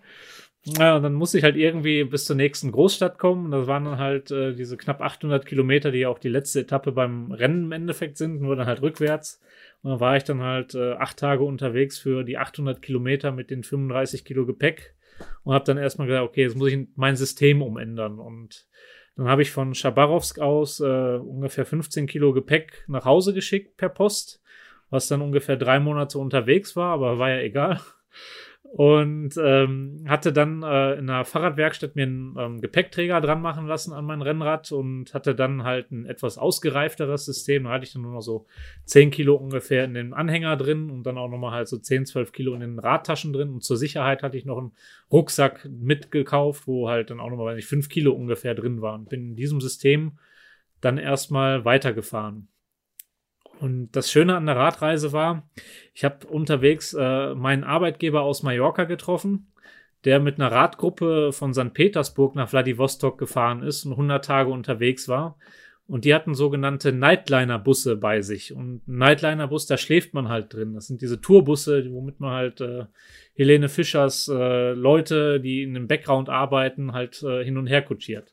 Ja, und dann musste ich halt irgendwie bis zur nächsten Großstadt kommen. Das waren dann halt äh, diese knapp 800 Kilometer, die ja auch die letzte Etappe beim Rennen im Endeffekt sind, nur dann halt rückwärts. Und dann war ich dann halt äh, acht Tage unterwegs für die 800 Kilometer mit den 35 Kilo Gepäck und habe dann erstmal gesagt, okay, jetzt muss ich mein System umändern. Und dann habe ich von Schabarovsk aus äh, ungefähr 15 Kilo Gepäck nach Hause geschickt per Post, was dann ungefähr drei Monate unterwegs war, aber war ja egal und ähm, hatte dann äh, in einer Fahrradwerkstatt mir einen ähm, Gepäckträger dran machen lassen an mein Rennrad und hatte dann halt ein etwas ausgereifteres System. Da hatte ich dann nur noch so 10 Kilo ungefähr in den Anhänger drin und dann auch nochmal halt so 10, 12 Kilo in den Radtaschen drin. Und zur Sicherheit hatte ich noch einen Rucksack mitgekauft, wo halt dann auch nochmal, weiß ich, 5 Kilo ungefähr drin waren. Bin in diesem System dann erstmal weitergefahren. Und das Schöne an der Radreise war, ich habe unterwegs äh, meinen Arbeitgeber aus Mallorca getroffen, der mit einer Radgruppe von St. Petersburg nach Vladivostok gefahren ist und 100 Tage unterwegs war. Und die hatten sogenannte Nightliner-Busse bei sich. Und Nightliner-Bus, da schläft man halt drin. Das sind diese Tourbusse, womit man halt äh, Helene Fischers äh, Leute, die in dem Background arbeiten, halt äh, hin und her kutschiert.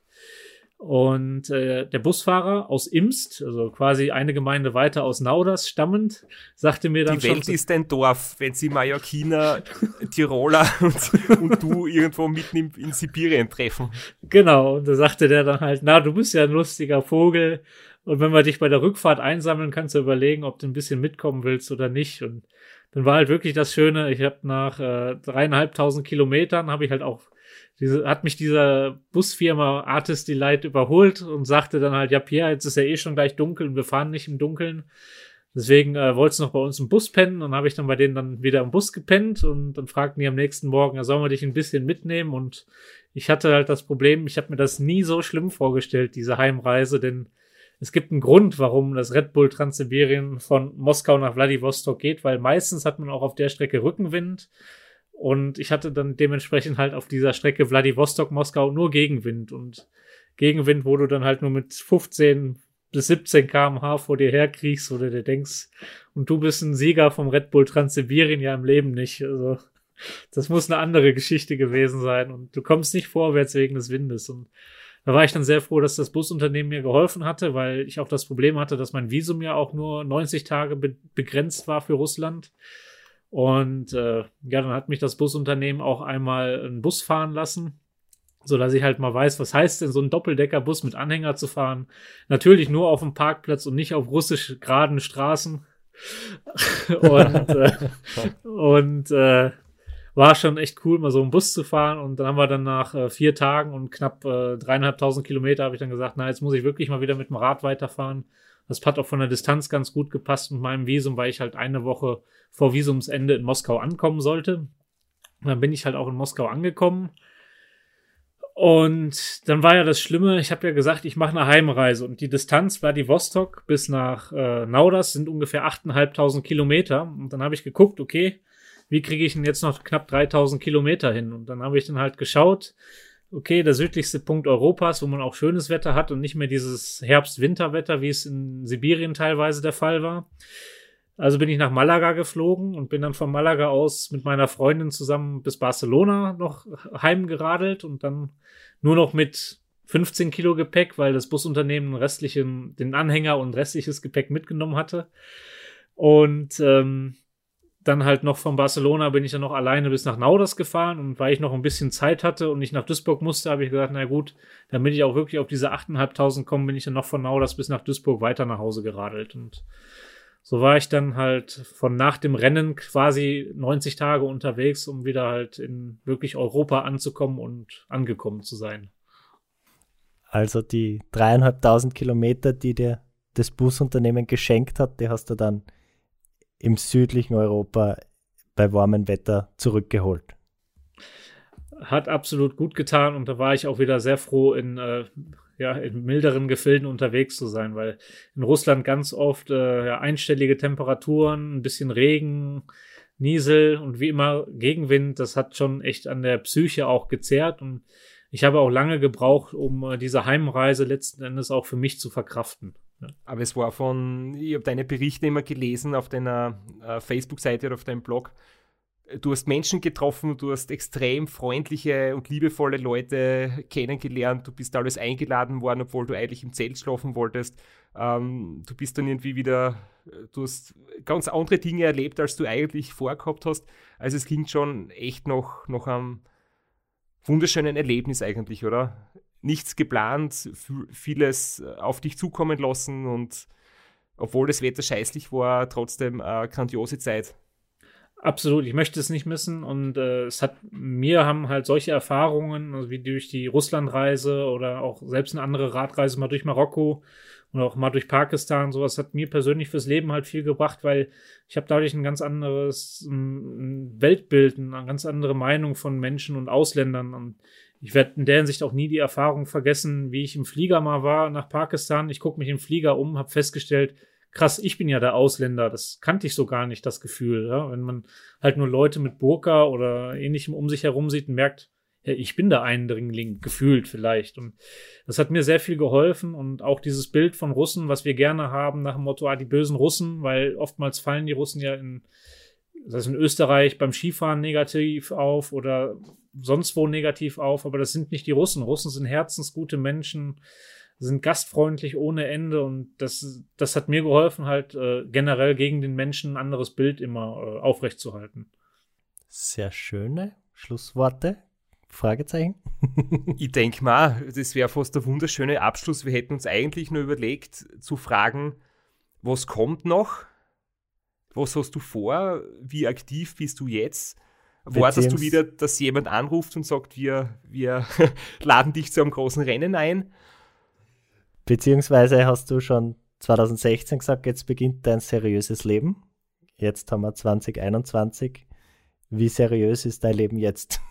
Und äh, der Busfahrer aus Imst, also quasi eine Gemeinde weiter aus Nauders stammend, sagte mir dann Die Welt schon, ist ein Dorf, wenn sie Mallorquiner, Tiroler und, und, du irgendwo mitten in, in Sibirien treffen. Genau, und da sagte der dann halt, na, du bist ja ein lustiger Vogel und wenn wir dich bei der Rückfahrt einsammeln, kannst du überlegen, ob du ein bisschen mitkommen willst oder nicht. Und dann war halt wirklich das Schöne, ich habe nach äh, dreieinhalbtausend Kilometern, habe ich halt auch diese, hat mich dieser Busfirma Artist Delight überholt und sagte dann halt, ja, Pierre, jetzt ist ja eh schon gleich dunkel und wir fahren nicht im Dunkeln. Deswegen äh, wolltest du noch bei uns im Bus pennen und habe ich dann bei denen dann wieder im Bus gepennt und dann fragten die am nächsten Morgen, ja, sollen wir dich ein bisschen mitnehmen? Und ich hatte halt das Problem, ich habe mir das nie so schlimm vorgestellt, diese Heimreise, denn es gibt einen Grund, warum das Red Bull Transsibirien von Moskau nach Vladivostok geht, weil meistens hat man auch auf der Strecke Rückenwind und ich hatte dann dementsprechend halt auf dieser Strecke Vladivostok-Moskau nur Gegenwind. Und Gegenwind, wo du dann halt nur mit 15 bis 17 km/h vor dir herkriegst oder dir denkst, und du bist ein Sieger vom Red Bull Transsibirien ja im Leben nicht. Also, das muss eine andere Geschichte gewesen sein. Und du kommst nicht vorwärts wegen des Windes. Und da war ich dann sehr froh, dass das Busunternehmen mir geholfen hatte, weil ich auch das Problem hatte, dass mein Visum ja auch nur 90 Tage be begrenzt war für Russland. Und äh, ja, dann hat mich das Busunternehmen auch einmal einen Bus fahren lassen, so dass ich halt mal weiß, was heißt denn so ein Doppeldeckerbus mit Anhänger zu fahren. Natürlich nur auf dem Parkplatz und nicht auf russisch geraden Straßen. und äh, und äh, war schon echt cool, mal so einen Bus zu fahren. Und dann haben wir dann nach äh, vier Tagen und knapp äh, dreieinhalbtausend Kilometer habe ich dann gesagt, na, jetzt muss ich wirklich mal wieder mit dem Rad weiterfahren. Das hat auch von der Distanz ganz gut gepasst mit meinem Visum, weil ich halt eine Woche vor Visumsende in Moskau ankommen sollte. Und dann bin ich halt auch in Moskau angekommen. Und dann war ja das Schlimme, ich habe ja gesagt, ich mache eine Heimreise und die Distanz war die Vostok bis nach äh, Nauders sind ungefähr 8.500 Kilometer. Und dann habe ich geguckt, okay, wie kriege ich denn jetzt noch knapp 3000 Kilometer hin? Und dann habe ich dann halt geschaut, okay, der südlichste Punkt Europas, wo man auch schönes Wetter hat und nicht mehr dieses Herbst-Winterwetter, wie es in Sibirien teilweise der Fall war. Also bin ich nach Malaga geflogen und bin dann von Malaga aus mit meiner Freundin zusammen bis Barcelona noch heimgeradelt und dann nur noch mit 15 Kilo Gepäck, weil das Busunternehmen restlichen, den Anhänger und restliches Gepäck mitgenommen hatte. Und ähm, dann halt noch von Barcelona bin ich dann noch alleine bis nach Nauders gefahren und weil ich noch ein bisschen Zeit hatte und nicht nach Duisburg musste, habe ich gesagt, na gut, damit ich auch wirklich auf diese 8.500 komme, bin ich dann noch von Nauders bis nach Duisburg weiter nach Hause geradelt und so war ich dann halt von nach dem Rennen quasi 90 Tage unterwegs, um wieder halt in wirklich Europa anzukommen und angekommen zu sein. Also die dreieinhalbtausend Kilometer, die dir das Busunternehmen geschenkt hat, die hast du dann im südlichen Europa bei warmem Wetter zurückgeholt. Hat absolut gut getan und da war ich auch wieder sehr froh, in, äh, ja, in milderen Gefilden unterwegs zu sein, weil in Russland ganz oft äh, ja, einstellige Temperaturen, ein bisschen Regen, Niesel und wie immer Gegenwind, das hat schon echt an der Psyche auch gezehrt und ich habe auch lange gebraucht, um äh, diese Heimreise letzten Endes auch für mich zu verkraften. Aber es war von, ich habe deine Berichte immer gelesen auf deiner äh, Facebook-Seite oder auf deinem Blog. Du hast Menschen getroffen, du hast extrem freundliche und liebevolle Leute kennengelernt, du bist alles eingeladen worden, obwohl du eigentlich im Zelt schlafen wolltest. Ähm, du bist dann irgendwie wieder, du hast ganz andere Dinge erlebt, als du eigentlich vorgehabt hast. Also es klingt schon echt noch, noch am wunderschönen Erlebnis eigentlich, oder? Nichts geplant, vieles äh, auf dich zukommen lassen und obwohl das Wetter scheißlich war, trotzdem eine grandiose Zeit. Absolut, ich möchte es nicht missen und äh, es hat mir haben halt solche Erfahrungen, also wie durch die Russlandreise oder auch selbst eine andere Radreise mal durch Marokko und auch mal durch Pakistan, sowas hat mir persönlich fürs Leben halt viel gebracht, weil ich habe dadurch ein ganz anderes ein Weltbild, eine ganz andere Meinung von Menschen und Ausländern und ich werde in der Hinsicht auch nie die Erfahrung vergessen, wie ich im Flieger mal war nach Pakistan. Ich gucke mich im Flieger um, habe festgestellt, krass, ich bin ja der Ausländer. Das kannte ich so gar nicht, das Gefühl. Ja? Wenn man halt nur Leute mit Burka oder ähnlichem um sich herum sieht und merkt, ja, ich bin der Eindringling, gefühlt vielleicht. Und das hat mir sehr viel geholfen und auch dieses Bild von Russen, was wir gerne haben, nach dem Motto, ah, die bösen Russen, weil oftmals fallen die Russen ja in, das heißt in Österreich beim Skifahren negativ auf oder sonst wo negativ auf, aber das sind nicht die Russen. Russen sind herzensgute Menschen, sind gastfreundlich ohne Ende und das, das hat mir geholfen, halt äh, generell gegen den Menschen ein anderes Bild immer äh, aufrechtzuerhalten. Sehr schöne Schlussworte. Fragezeichen. ich denke mal, das wäre fast der wunderschöne Abschluss. Wir hätten uns eigentlich nur überlegt, zu fragen, was kommt noch? Was hast du vor? Wie aktiv bist du jetzt? Wartest du wieder, dass jemand anruft und sagt, wir, wir laden dich zu einem großen Rennen ein? Beziehungsweise hast du schon 2016 gesagt, jetzt beginnt dein seriöses Leben. Jetzt haben wir 2021. Wie seriös ist dein Leben jetzt?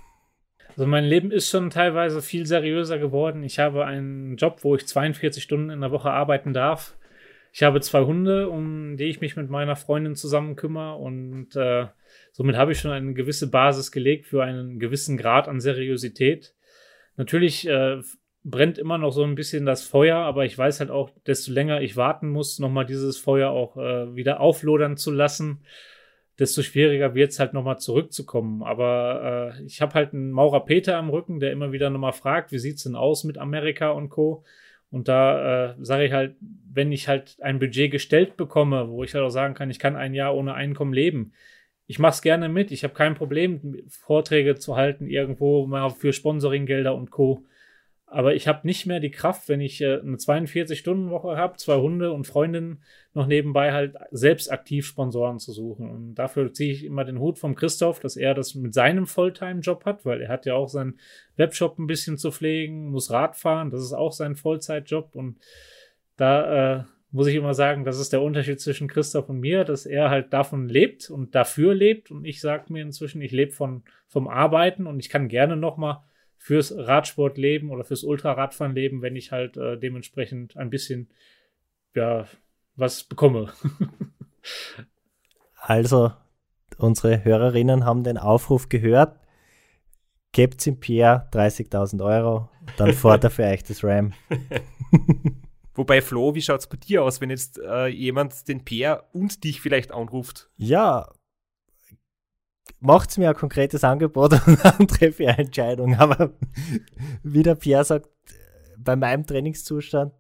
Also mein Leben ist schon teilweise viel seriöser geworden. Ich habe einen Job, wo ich 42 Stunden in der Woche arbeiten darf. Ich habe zwei Hunde, um die ich mich mit meiner Freundin zusammen kümmere und äh, somit habe ich schon eine gewisse Basis gelegt für einen gewissen Grad an Seriosität. Natürlich äh, brennt immer noch so ein bisschen das Feuer, aber ich weiß halt auch, desto länger ich warten muss, nochmal dieses Feuer auch äh, wieder auflodern zu lassen desto schwieriger wird es halt nochmal zurückzukommen. Aber äh, ich habe halt einen Maurer Peter am Rücken, der immer wieder nochmal fragt, wie sieht's denn aus mit Amerika und Co. Und da äh, sage ich halt, wenn ich halt ein Budget gestellt bekomme, wo ich halt auch sagen kann, ich kann ein Jahr ohne Einkommen leben, ich mache es gerne mit. Ich habe kein Problem, Vorträge zu halten irgendwo mal für Sponsoringgelder und Co. Aber ich habe nicht mehr die Kraft, wenn ich äh, eine 42-Stunden-Woche habe, zwei Hunde und Freundinnen noch nebenbei halt selbst aktiv Sponsoren zu suchen. Und dafür ziehe ich immer den Hut vom Christoph, dass er das mit seinem Volltime-Job hat, weil er hat ja auch seinen Webshop ein bisschen zu pflegen, muss Rad fahren, das ist auch sein Vollzeitjob. Und da äh, muss ich immer sagen, das ist der Unterschied zwischen Christoph und mir, dass er halt davon lebt und dafür lebt. Und ich sage mir inzwischen, ich lebe von vom Arbeiten und ich kann gerne noch mal fürs Radsportleben oder fürs Ultraradfahren wenn ich halt äh, dementsprechend ein bisschen ja was bekomme. also, unsere Hörerinnen haben den Aufruf gehört. Gebt im Pierre 30.000 Euro, dann fordert er für euch das RAM. Wobei, Flo, wie schaut es bei dir aus, wenn jetzt äh, jemand den Pierre und dich vielleicht anruft? Ja, macht mir ein konkretes Angebot und dann treffe ich eine Entscheidung. Aber wie der Pierre sagt, bei meinem Trainingszustand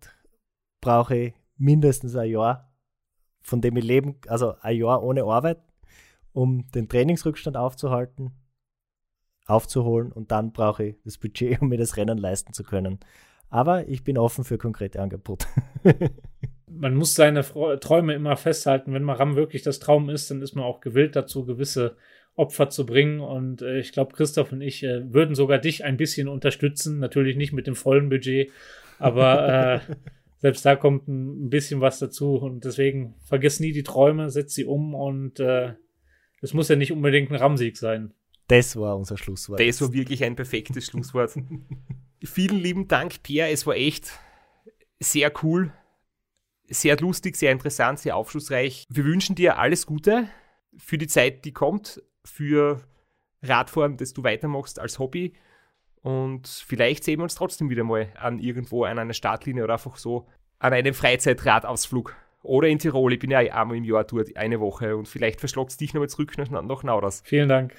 brauche ich mindestens ein Jahr, von dem ich leben, also ein Jahr ohne Arbeit, um den Trainingsrückstand aufzuhalten, aufzuholen und dann brauche ich das Budget, um mir das Rennen leisten zu können. Aber ich bin offen für konkrete Angebote. man muss seine Träume immer festhalten. Wenn Maram wirklich das Traum ist, dann ist man auch gewillt dazu, gewisse Opfer zu bringen. Und äh, ich glaube, Christoph und ich äh, würden sogar dich ein bisschen unterstützen. Natürlich nicht mit dem vollen Budget, aber äh, selbst da kommt ein bisschen was dazu. Und deswegen vergiss nie die Träume, setz sie um und äh, es muss ja nicht unbedingt ein Ramsieg sein. Das war unser Schlusswort. Das war wirklich ein perfektes Schlusswort. Vielen lieben Dank, Pierre. Es war echt sehr cool, sehr lustig, sehr interessant, sehr aufschlussreich. Wir wünschen dir alles Gute für die Zeit, die kommt für Radfahren, das du weitermachst als Hobby. Und vielleicht sehen wir uns trotzdem wieder mal an irgendwo an einer Startlinie oder einfach so an einem Freizeitradausflug. Oder in Tirol. Ich bin ja einmal im Jahr dort, eine Woche. Und vielleicht verschlagt es dich nochmal zurück nach, nach Nauders. Vielen Dank.